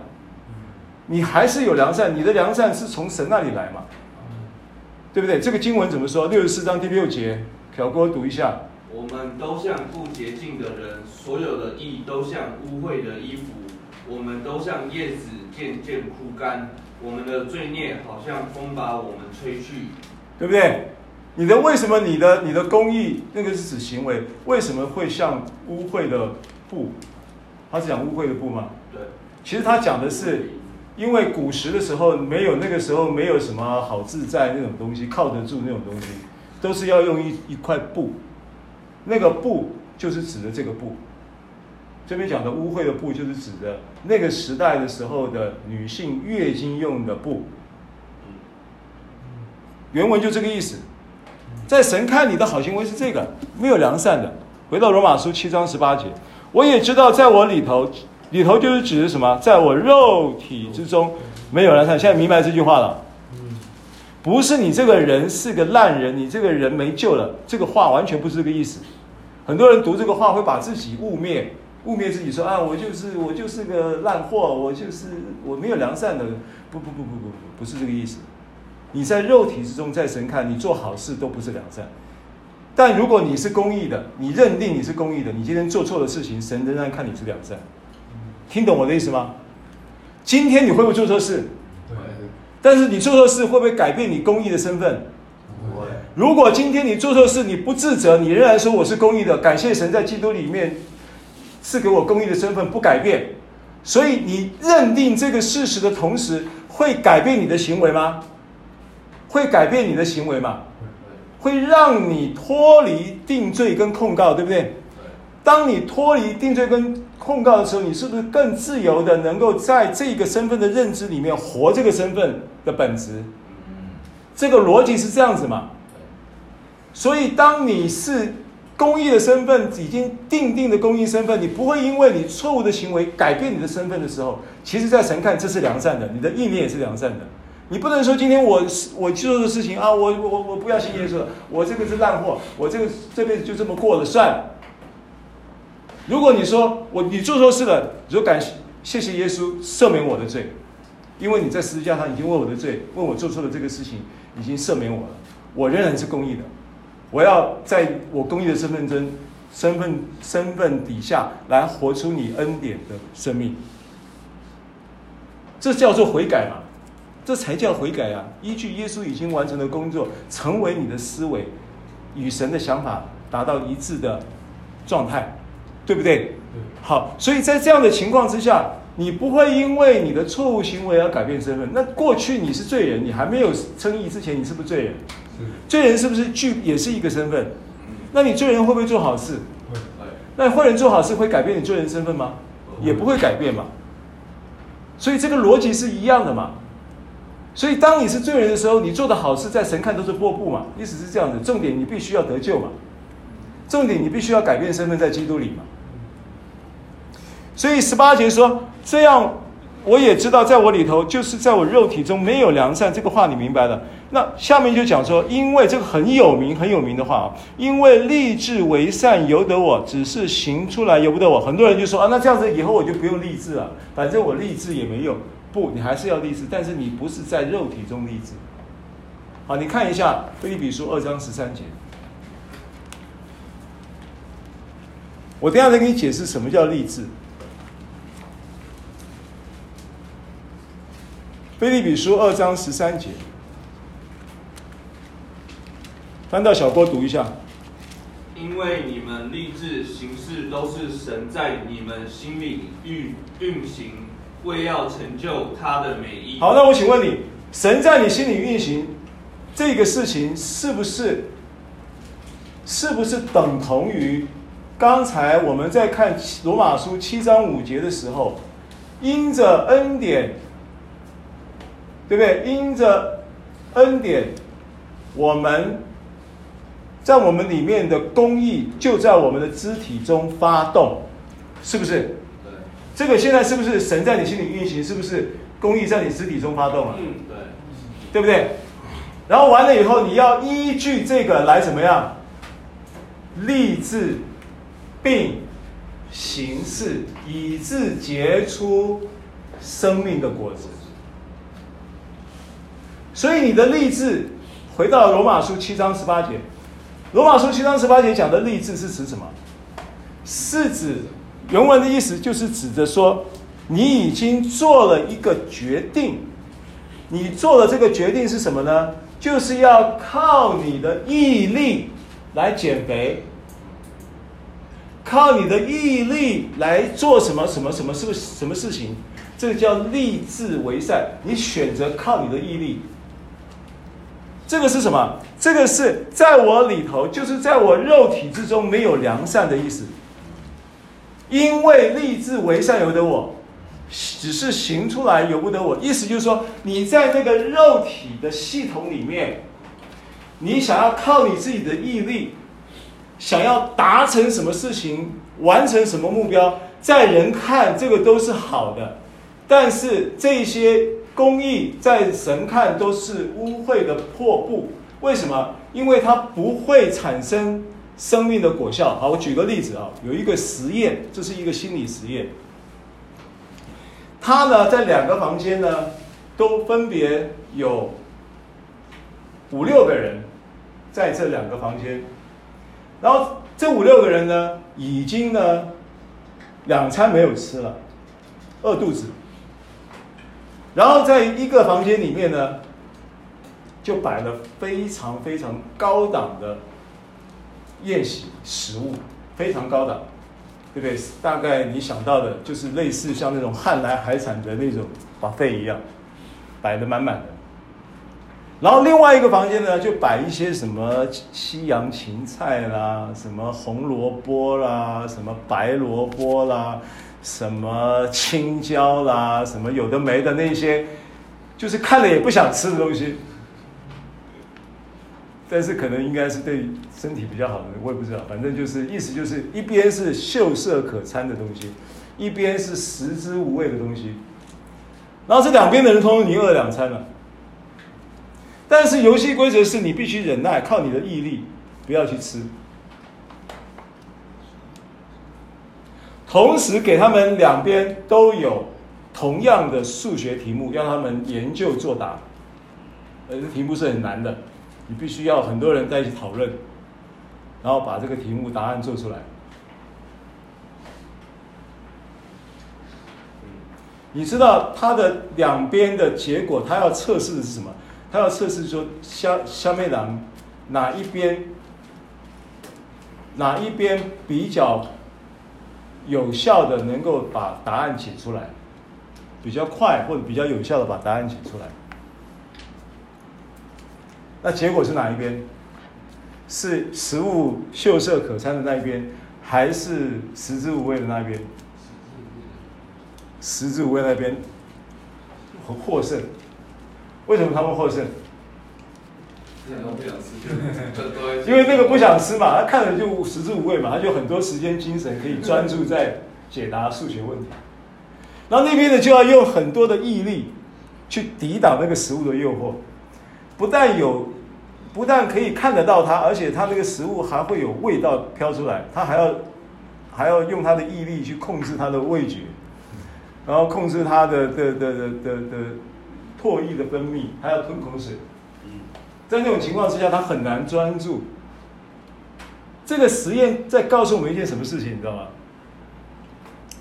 你还是有良善，你的良善是从神那里来嘛，对不对？这个经文怎么说？六十四章第六节，小郭读一下。
我们都像不洁净的人，所有的义都像污秽的衣服，我们都像叶子。渐渐枯干，我们的罪孽好像风把我们吹去，
对不对？你的为什么你的你的公义那个是指行为，为什么会像污秽的布？他是讲污秽的布吗？
对，
其实他讲的是，因为古时的时候没有那个时候没有什么好自在那种东西，靠得住那种东西，都是要用一一块布，那个布就是指的这个布。这边讲的污秽的布，就是指的那个时代的时候的女性月经用的布。原文就这个意思。在神看你的好行为是这个，没有良善的。回到罗马书七章十八节，我也知道，在我里头，里头就是指的什么？在我肉体之中没有良善。现在明白这句话了？不是你这个人是个烂人，你这个人没救了。这个话完全不是这个意思。很多人读这个话会把自己污蔑。污蔑自己说啊，我就是我就是个烂货，我就是我没有良善的。不不不不不不，不是这个意思。你在肉体之中，在神看你做好事都不是良善。但如果你是公义的，你认定你是公义的，你今天做错的事情，神仍然看你是良善。听懂我的意思吗？今天你会不会做错事？对。但是你做错事会不会改变你公义的身份？不会。如果今天你做错事，你不自责，你仍然说我是公义的，感谢神在基督里面。赐给我公义的身份不改变，所以你认定这个事实的同时，会改变你的行为吗？会改变你的行为嘛？会让你脱离定罪跟控告，对不对？当你脱离定罪跟控告的时候，你是不是更自由的能够在这个身份的认知里面活这个身份的本质？这个逻辑是这样子嘛？所以当你是。公益的身份已经定定的公益身份，你不会因为你错误的行为改变你的身份的时候，其实，在神看这是良善的，你的意念也是良善的，你不能说今天我我去做的事情啊，我我我不要信耶稣了，我这个是烂货，我这个这辈子就这么过了算了。如果你说我你做错事了，你说感谢谢谢耶稣赦免我的罪，因为你在十字架上已经为我的罪，为我做错的这个事情已经赦免我了，我仍然是公义的，我要在我公义的身份中身份身份底下来活出你恩典的生命，这叫做悔改嘛？这才叫悔改啊！依据耶稣已经完成的工作，成为你的思维与神的想法达到一致的状态。对不对？好，所以在这样的情况之下，你不会因为你的错误行为而改变身份。那过去你是罪人，你还没有称义之前，你是不是罪人？是。罪人是不是具也是一个身份？那你罪人会不会做好事？会。那坏人做好事会改变你罪人身份吗？也不会改变嘛。所以这个逻辑是一样的嘛。所以当你是罪人的时候，你做的好事在神看都是破布嘛。意思是这样子，重点你必须要得救嘛。重点你必须要改变身份在基督里嘛。所以十八节说，这样我也知道，在我里头，就是在我肉体中没有良善。这个话你明白了？那下面就讲说，因为这个很有名很有名的话啊，因为立志为善由得我，只是行出来由不得我。很多人就说啊，那这样子以后我就不用立志了，反正我立志也没用。不，你还是要立志，但是你不是在肉体中立志。好，你看一下腓立比书二章十三节。我等下再给你解释什么叫立志。腓立比书二章十三节，翻到小郭读一下。
因为你们立志行事都是神在你们心里运运行，为要成就他的美意。
好，那我请问你，神在你心里运行这个事情，是不是是不是等同于刚才我们在看罗马书七章五节的时候，因着恩典？对不对？因着恩典，我们在我们里面的公义就在我们的肢体中发动，是不是？对。这个现在是不是神在你心里运行？是不是公义在你肢体中发动了？嗯，对。对不对？然后完了以后，你要依据这个来怎么样？立志并行事，以致结出生命的果子。所以你的立志，回到罗马书七章十八节，罗马书七章十八节讲的立志是指什么？是指原文的意思就是指着说，你已经做了一个决定，你做了这个决定是什么呢？就是要靠你的毅力来减肥，靠你的毅力来做什么什么什么是什么事情？这个叫立志为善，你选择靠你的毅力。这个是什么？这个是在我里头，就是在我肉体之中没有良善的意思。因为立志为善由得我，只是行出来由不得我。意思就是说，你在那个肉体的系统里面，你想要靠你自己的毅力，想要达成什么事情，完成什么目标，在人看这个都是好的，但是这些。公义在神看都是污秽的破布，为什么？因为它不会产生生命的果效。好，我举个例子啊，有一个实验，这是一个心理实验。他呢，在两个房间呢，都分别有五六个人在这两个房间，然后这五六个人呢，已经呢两餐没有吃了，饿肚子。然后在一个房间里面呢，就摆了非常非常高档的宴席食物，非常高档，对不对？大概你想到的就是类似像那种汉来海产的那种 buffet 一样，摆得满满的。然后另外一个房间呢，就摆一些什么西洋芹菜啦，什么红萝卜啦，什么白萝卜啦。什么青椒啦，什么有的没的那些，就是看了也不想吃的东西。但是可能应该是对身体比较好的，我也不知道。反正就是意思就是一边是秀色可餐的东西，一边是食之无味的东西。然后这两边的人通通你饿了两餐了，但是游戏规则是你必须忍耐，靠你的毅力，不要去吃。同时给他们两边都有同样的数学题目，让他们研究作答。呃，这题目是很难的，你必须要很多人在一起讨论，然后把这个题目答案做出来。你知道它的两边的结果，它要测试的是什么？它要测试说，下下面两哪一边哪一边比较有效的能够把答案解出来，比较快或者比较有效的把答案解出来。那结果是哪一边？是食物秀色可餐的那一边，还是食之无味的那一边？食之无味那边获胜。为什么他们获胜？因为那个不想吃嘛，他看了就食之无味嘛，他就很多时间精神可以专注在解答数学问题。然后那边呢，就要用很多的毅力去抵挡那个食物的诱惑，不但有，不但可以看得到它，而且它那个食物还会有味道飘出来，它还要还要用它的毅力去控制它的味觉，然后控制它的的的的的的。唾液的分泌，还要吞口水。在那种情况之下，他很难专注。这个实验在告诉我们一件什么事情，你知道吗？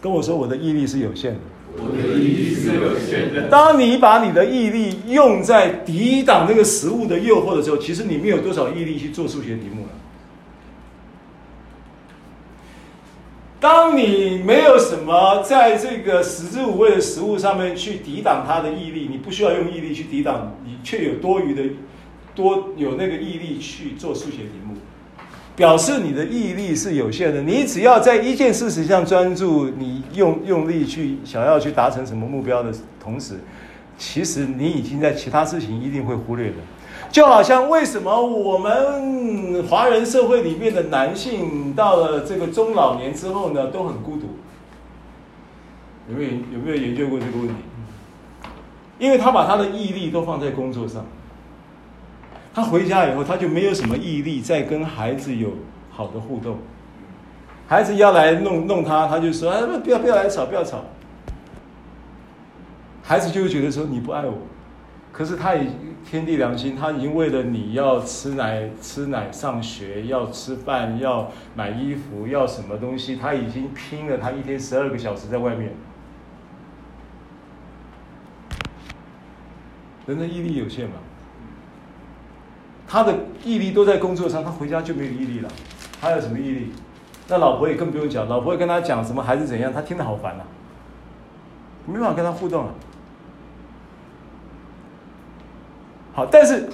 跟我说，我的毅力是有限的。
我的毅力是有限的。
当你把你的毅力用在抵挡那个食物的诱惑的时候，其实你没有多少毅力去做数学题目了。当你没有什么在这个食之无味的食物上面去抵挡它的毅力，你不需要用毅力去抵挡，你却有多余的多有那个毅力去做数学题目，表示你的毅力是有限的。你只要在一件事情上专注，你用用力去想要去达成什么目标的同时，其实你已经在其他事情一定会忽略的。就好像为什么我们华人社会里面的男性到了这个中老年之后呢，都很孤独？有没有有没有研究过这个问题？因为他把他的毅力都放在工作上，他回家以后他就没有什么毅力再跟孩子有好的互动。孩子要来弄弄他，他就说：“哎，不要不要来吵，不要吵。”孩子就会觉得说：“你不爱我。”可是他已天地良心，他已经为了你要吃奶、吃奶上学，要吃饭，要买衣服，要什么东西，他已经拼了。他一天十二个小时在外面，人的毅力有限嘛，他的毅力都在工作上，他回家就没有毅力了。他有什么毅力？那老婆也更不用讲，老婆也跟他讲什么孩子怎样，他听得好烦啊，没办法跟他互动啊。好，但是，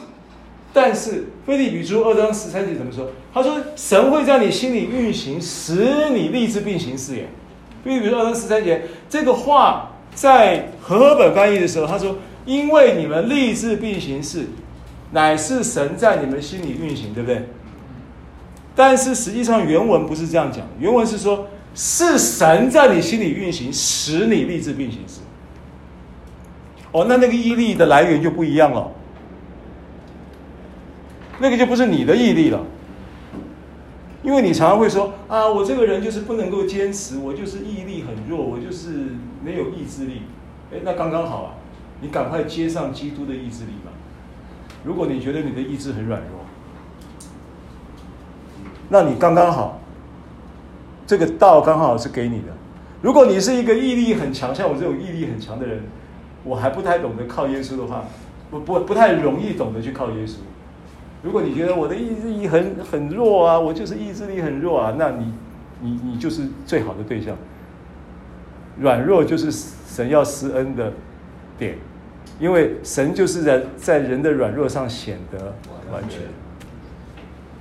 但是，腓立比书二章十三节怎么说？他说：“神会在你心里运行，使你立志并行事业。”腓立比书二章十三节这个话在和合本翻译的时候，他说：“因为你们立志并行事，乃是神在你们心里运行，对不对？”但是实际上原文不是这样讲，原文是说：“是神在你心里运行，使你立志并行事。”哦，那那个毅力的来源就不一样了。那个就不是你的毅力了，因为你常常会说啊，我这个人就是不能够坚持，我就是毅力很弱，我就是没有意志力。哎，那刚刚好啊，你赶快接上基督的意志力吧。如果你觉得你的意志很软弱，那你刚刚好，这个道刚好是给你的。如果你是一个毅力很强，像我这种毅力很强的人，我还不太懂得靠耶稣的话，不不不太容易懂得去靠耶稣。如果你觉得我的意志力很很弱啊，我就是意志力很弱啊，那你你你就是最好的对象。软弱就是神要施恩的点，因为神就是在在人的软弱上显得完全。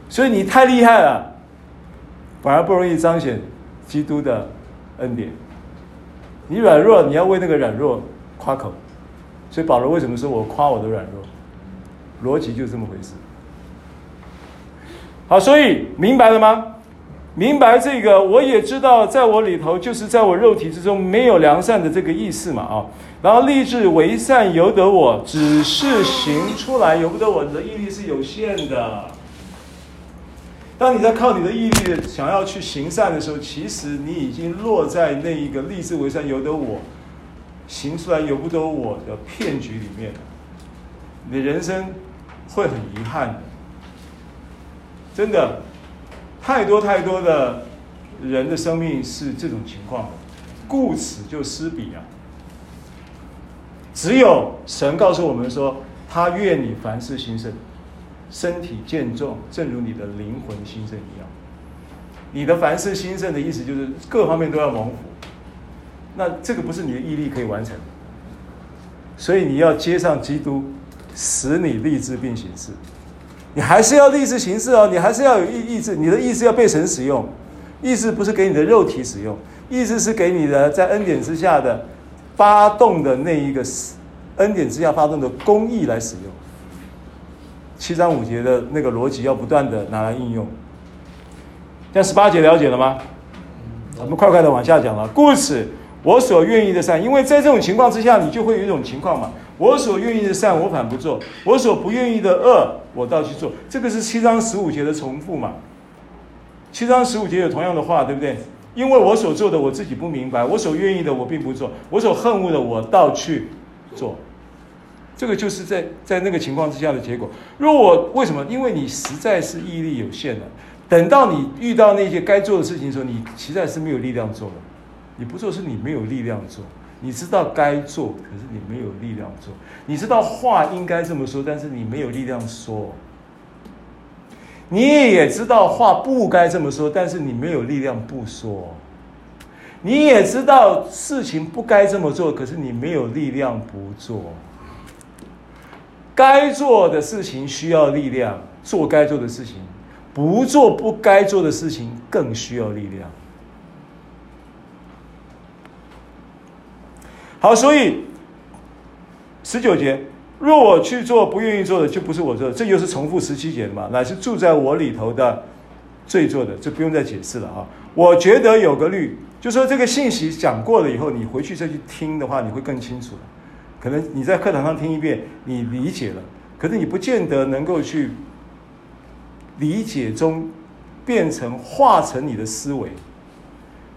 所以你太厉害了，反而不容易彰显基督的恩典。你软弱，你要为那个软弱夸口。所以保罗为什么说我夸我的软弱？逻辑就是这么回事。好，所以明白了吗？明白这个，我也知道，在我里头就是在我肉体之中没有良善的这个意思嘛啊。然后立志为善由得我，只是行出来由不得我。你的毅力是有限的。当你在靠你的毅力想要去行善的时候，其实你已经落在那一个立志为善由得我，行出来由不得我的骗局里面。你的人生会很遗憾的，真的。太多太多的人的生命是这种情况，故此就失彼啊。只有神告诉我们说，他愿你凡事兴盛，身体健壮，正如你的灵魂兴盛一样。你的凡事兴盛的意思就是各方面都要蒙福，那这个不是你的毅力可以完成的，所以你要接上基督，使你立志并行事。你还是要立志行事哦，你还是要有意意志，你的意志要被神使用，意志不是给你的肉体使用，意志是给你的在恩典之下的发动的那一个恩典之下发动的公义来使用。七章五节的那个逻辑要不断的拿来应用。像十八节了解了吗？我们快快的往下讲了。故此，我所愿意的善，因为在这种情况之下，你就会有一种情况嘛。我所愿意的善，我反不做；我所不愿意的恶，我倒去做。这个是七章十五节的重复嘛？七章十五节有同样的话，对不对？因为我所做的，我自己不明白；我所愿意的，我并不做；我所恨恶的，我倒去做。这个就是在在那个情况之下的结果。若我为什么？因为你实在是毅力有限的。等到你遇到那些该做的事情的时候，你实在是没有力量做了。你不做，是你没有力量做。你知道该做，可是你没有力量做。你知道话应该这么说，但是你没有力量说。你也知道话不该这么说，但是你没有力量不说。你也知道事情不该这么做，可是你没有力量不做。该做的事情需要力量，做该做的事情；不做不该做的事情更需要力量。好，所以十九节，若我去做不愿意做的，就不是我做的。这又是重复十七节的嘛？乃是住在我里头的罪做的，这不用再解释了啊。我觉得有个律，就说这个信息讲过了以后，你回去再去听的话，你会更清楚。可能你在课堂上听一遍，你理解了，可是你不见得能够去理解中变成化成你的思维。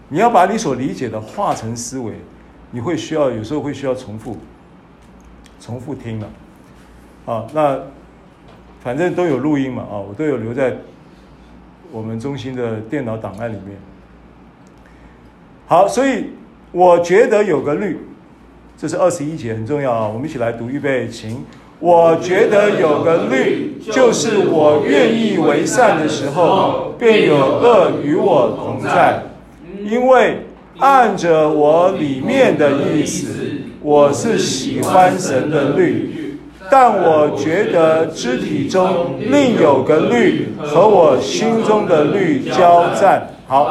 你要把你所理解的化成思维。你会需要有时候会需要重复，重复听了，啊，那反正都有录音嘛，啊，我都有留在我们中心的电脑档案里面。好，所以我觉得有个律，这是二十一节很重要啊，我们一起来读，预备，请。我觉得有个律，就是我愿意为善的时候，便有恶与我同在，因为。按着我里面的意思，我是喜欢神的律，但我觉得肢体中另有个律和我心中的律交战，好，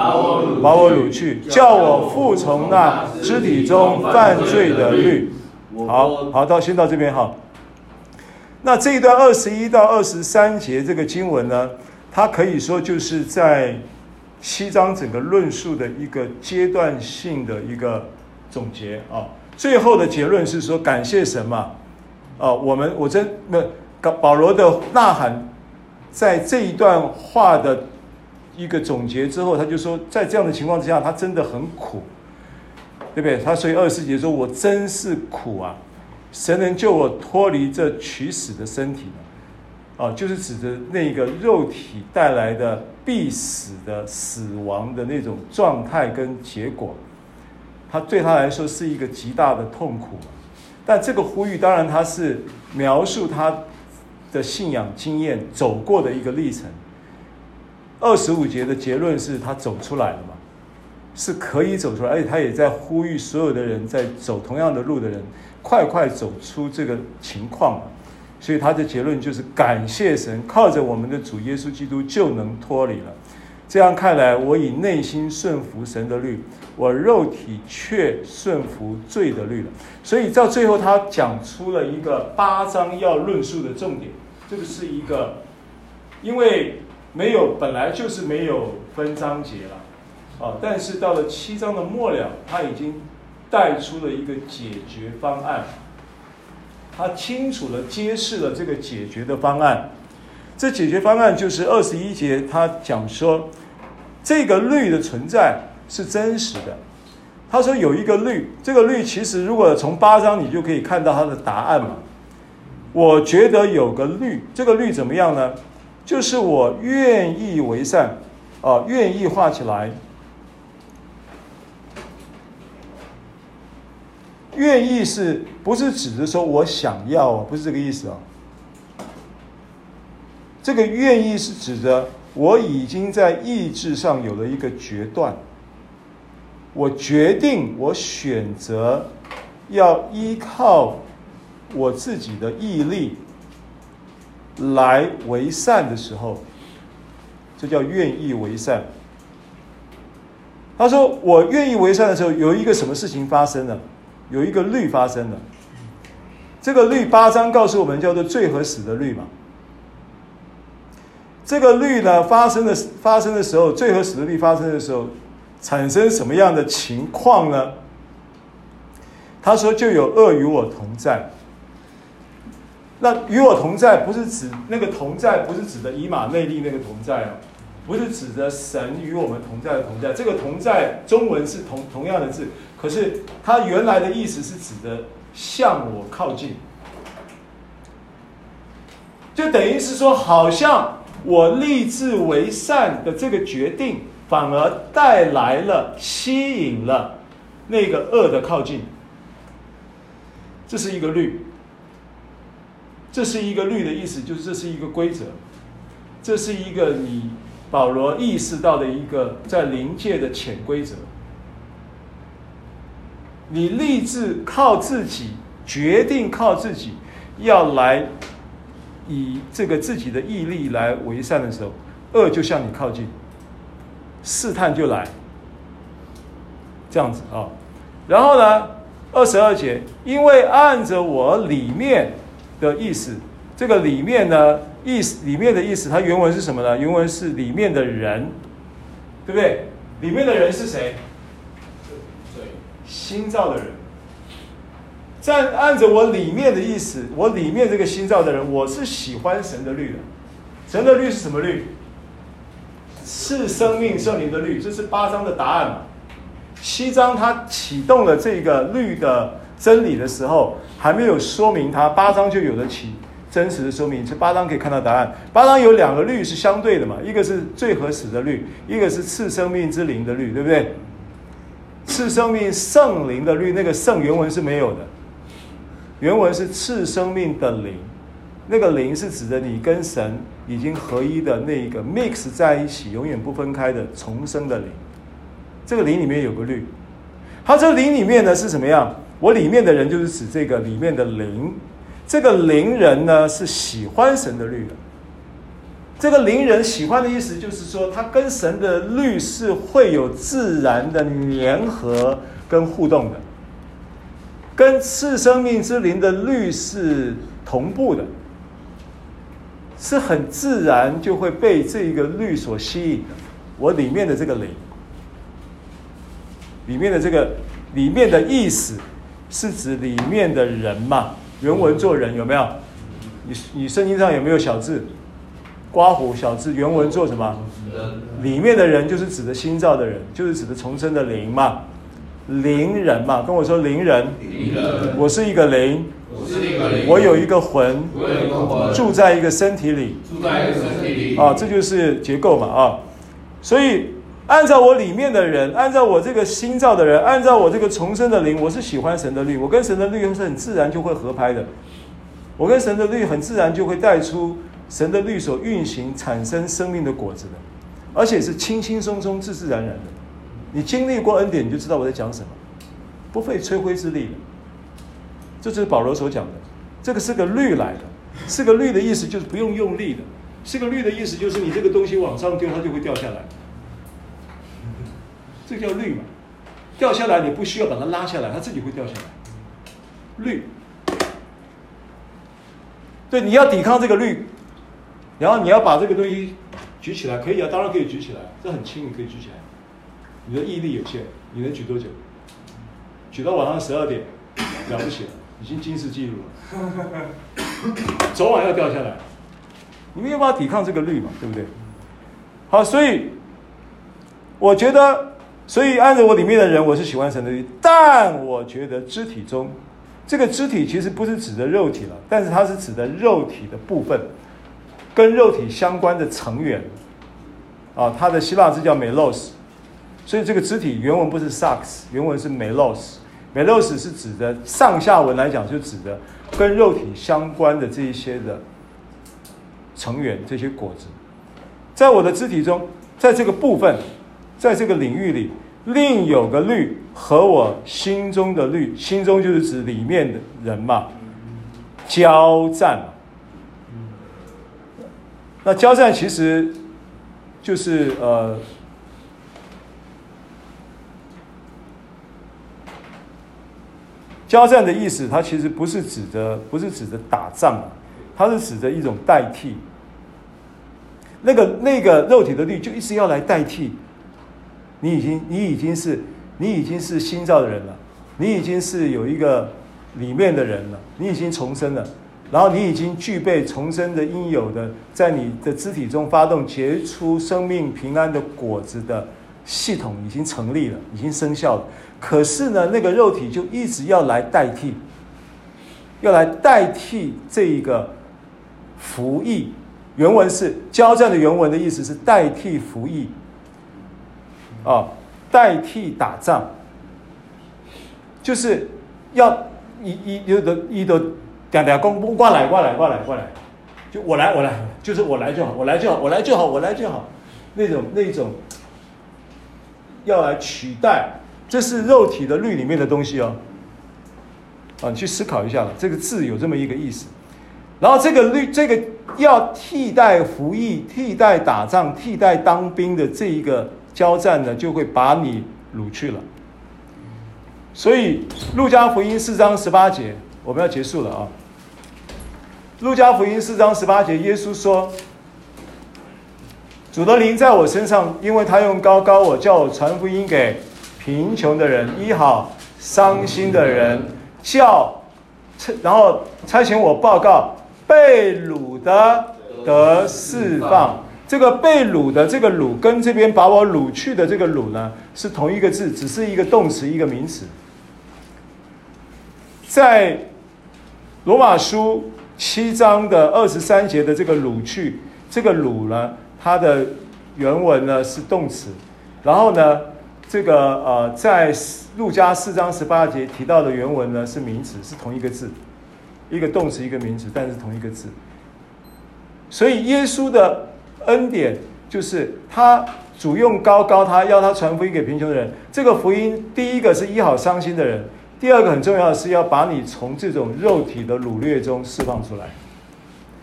把我掳去，叫我服从那肢体中犯罪的律。好好，到先到这边哈。那这一段二十一到二十三节这个经文呢，它可以说就是在。七章整个论述的一个阶段性的一个总结啊，最后的结论是说感谢神嘛，啊，我们我真那保罗的呐喊，在这一段话的一个总结之后，他就说，在这样的情况之下，他真的很苦，对不对？他所以二十四节说，我真是苦啊，谁能救我脱离这取死的身体呢？啊，就是指着那个肉体带来的必死的死亡的那种状态跟结果，他对他来说是一个极大的痛苦。但这个呼吁当然他是描述他的信仰经验走过的一个历程。二十五节的结论是他走出来了嘛，是可以走出来，而且他也在呼吁所有的人在走同样的路的人，快快走出这个情况。所以他的结论就是感谢神，靠着我们的主耶稣基督就能脱离了。这样看来，我以内心顺服神的律，我肉体却顺服罪的律了。所以到最后，他讲出了一个八章要论述的重点。这个是一个，因为没有本来就是没有分章节了，啊，但是到了七章的末了，他已经带出了一个解决方案，他清楚地揭示了这个解决的方案。这解决方案就是二十一节，他讲说，这个律的存在是真实的。他说有一个律，这个律其实如果从八章你就可以看到它的答案嘛。我觉得有个律，这个律怎么样呢？就是我愿意为善，啊，愿意画起来。愿意是不是指着说我想要啊？不是这个意思啊。这个愿意是指着我已经在意志上有了一个决断。我决定，我选择要依靠我自己的毅力来为善的时候，这叫愿意为善。他说：“我愿意为善的时候，有一个什么事情发生了？有一个律发生了。这个律八章告诉我们，叫做罪和死的律嘛。这个律呢，发生的发生的时候，罪和死的律发生的时候。”产生什么样的情况呢？他说：“就有恶与我同在。那与我同在，不是指那个同在，不是指的以马内利那个同在哦，不是指的神与我们同在的同在。这个同在，中文是同同样的字，可是它原来的意思是指的向我靠近，就等于是说，好像我立志为善的这个决定。”反而带来了、吸引了那个恶的靠近，这是一个律，这是一个律的意思，就是这是一个规则，这是一个你保罗意识到的一个在灵界的潜规则。你立志靠自己，决定靠自己，要来以这个自己的毅力来为善的时候，恶就向你靠近。试探就来，这样子啊、然后呢，二十二节，因为按着我里面的意思，这个里面呢，意思里面的意思，它原文是什么呢？原文是里面的人，对不对？里面的人是谁？对，新造的人。在按着我里面的意思，我里面这个新造的人，我是喜欢神的律的。神的律是什么律？赐生命圣灵的律，这是八章的答案嘛？七章他启动了这个律的真理的时候，还没有说明它，八章就有了启真实的说明。这八章可以看到答案。八章有两个律是相对的嘛？一个是最合适的律，一个是赐生命之灵的律，对不对？赐生命圣灵的律，那个圣原文是没有的，原文是赐生命的灵。那个灵是指的你跟神已经合一的那一个 mix 在一起，永远不分开的重生的灵。这个灵里面有个律，它这灵里面呢是什么样？我里面的人就是指这个里面的灵。这个灵人呢是喜欢神的律的。这个灵人喜欢的意思就是说，他跟神的律是会有自然的粘合跟互动的，跟赐生命之灵的律是同步的。是很自然就会被这个律所吸引的。我里面的这个灵，里面的这个里面的意思，是指里面的人嘛？原文做人有没有？你你圣经上有没有小字？刮胡小字，原文做什么？里面的人就是指的新造的人，就是指的重生的灵嘛？灵人嘛？跟我说灵人，灵人，我是一个灵。我有一个魂，住在一个身体里，住在一个身体里啊，这就是结构嘛啊。所以按照我里面的人，按照我这个新造的人，按照我这个重生的灵，我是喜欢神的律，我跟神的律是很自然就会合拍的。我跟神的律很自然就会带出神的律所运行产生生命的果子的，而且是轻轻松松、自自然然的。你经历过恩典，你就知道我在讲什么，不费吹灰之力的。这就是保罗所讲的，这个是个律来的，是个律的意思就是不用用力的，是个律的意思就是你这个东西往上丢，它就会掉下来，这叫律嘛，掉下来你不需要把它拉下来，它自己会掉下来，律，对，你要抵抗这个律，然后你要把这个东西举起来可以啊，当然可以举起来，这很轻，你可以举起来。你的毅力有限，你能举多久？举到晚上十二点，了不起了，已经金世纪录了。昨晚要掉下来，你没有办法抵抗这个律嘛，对不对？好，所以我觉得，所以按着我里面的人，我是喜欢神的律，但我觉得肢体中，这个肢体其实不是指的肉体了，但是它是指的肉体的部分，跟肉体相关的成员。啊，它的希腊字叫 melos，所以这个肢体原文不是 sucks，原文是 melos。melos 是指的上下文来讲，就指的跟肉体相关的这一些的成员，这些果子，在我的肢体中，在这个部分，在这个领域里，另有个律和我心中的律，心中就是指里面的人嘛，交战。那交战其实就是呃。交战的意思，它其实不是指的，不是指的打仗，它是指的一种代替。那个那个肉体的律就一直要来代替。你已经你已经是你已经是新造的人了，你已经是有一个里面的人了，你已经重生了，然后你已经具备重生的应有的，在你的肢体中发动结出生命平安的果子的系统已经成立了，已经生效了。可是呢，那个肉体就一直要来代替，要来代替这一个服役。原文是交战的原文的意思是代替服役，啊，代替打仗，就是要一一有的一的两两公过来过来过来过来，就我来我来，就是我来就好，我来就好，我来就好，我来就好，那种那种要来取代。这是肉体的律里面的东西哦，啊，你去思考一下，这个字有这么一个意思。然后这个律，这个要替代服役、替代打仗、替代当兵的这一个交战呢，就会把你掳去了。所以，路加福音四章十八节，我们要结束了啊。路加福音四章十八节，耶稣说：“主的灵在我身上，因为他用膏膏我，叫我传福音给。”贫穷的人，医好伤心的人，叫，然后差遣我报告被掳的得释放。这个被掳的这个掳，跟这边把我掳去的这个掳呢，是同一个字，只是一个动词，一个名词。在罗马书七章的二十三节的这个掳去，这个掳呢，它的原文呢是动词，然后呢。这个呃，在路加四章十八节提到的原文呢是名词，是同一个字，一个动词一个名词，但是同一个字。所以耶稣的恩典就是他主用高高他，要他传福音给贫穷的人。这个福音第一个是医好伤心的人，第二个很重要的是要把你从这种肉体的掳掠中释放出来。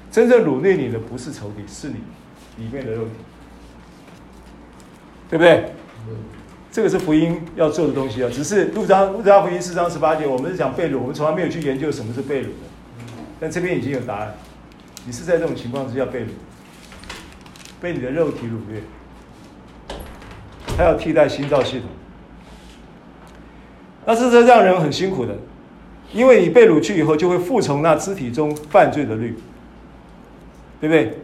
真正掳掠你的不是仇敌，是你里面的肉体，对不对？这个是福音要做的东西啊，只是路加路加福音四章十八节，我们是讲被掳，我们从来没有去研究什么是被掳的，但这边已经有答案，你是在这种情况之下被掳，被你的肉体掳掠，他要替代新造系统，那是这让人很辛苦的，因为你被掳去以后，就会服从那肢体中犯罪的律，对不对？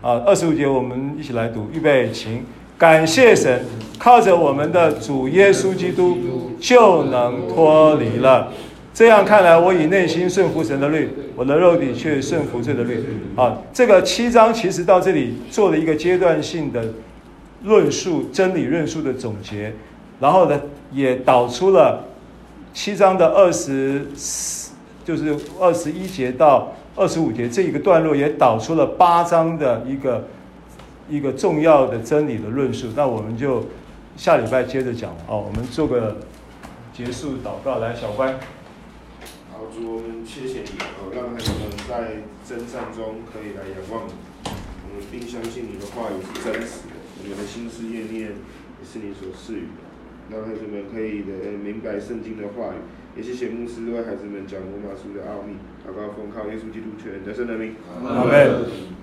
啊，二十五节我们一起来读，预备，请。感谢神，靠着我们的主耶稣基督就能脱离了。这样看来，我以内心顺服神的律，我的肉体却顺服罪的律。啊，这个七章其实到这里做了一个阶段性的论述，真理论述的总结，然后呢，也导出了七章的二十四，就是二十一节到二十五节这一个段落，也导出了八章的一个。一个重要的真理的论述，那我们就下礼拜接着讲哦。我们做个结束祷告，来，小乖。
好，主，我们谢谢你哦，让孩子们在真善中可以来仰望你，我们并相信你的话语是真实的，我们的心思念念也是你所赐予的，让孩子们可以的明白圣经的话语。也谢谢牧师为孩子们讲罗马书的奥秘，祷告奉靠耶稣基督全能的圣名。阿门。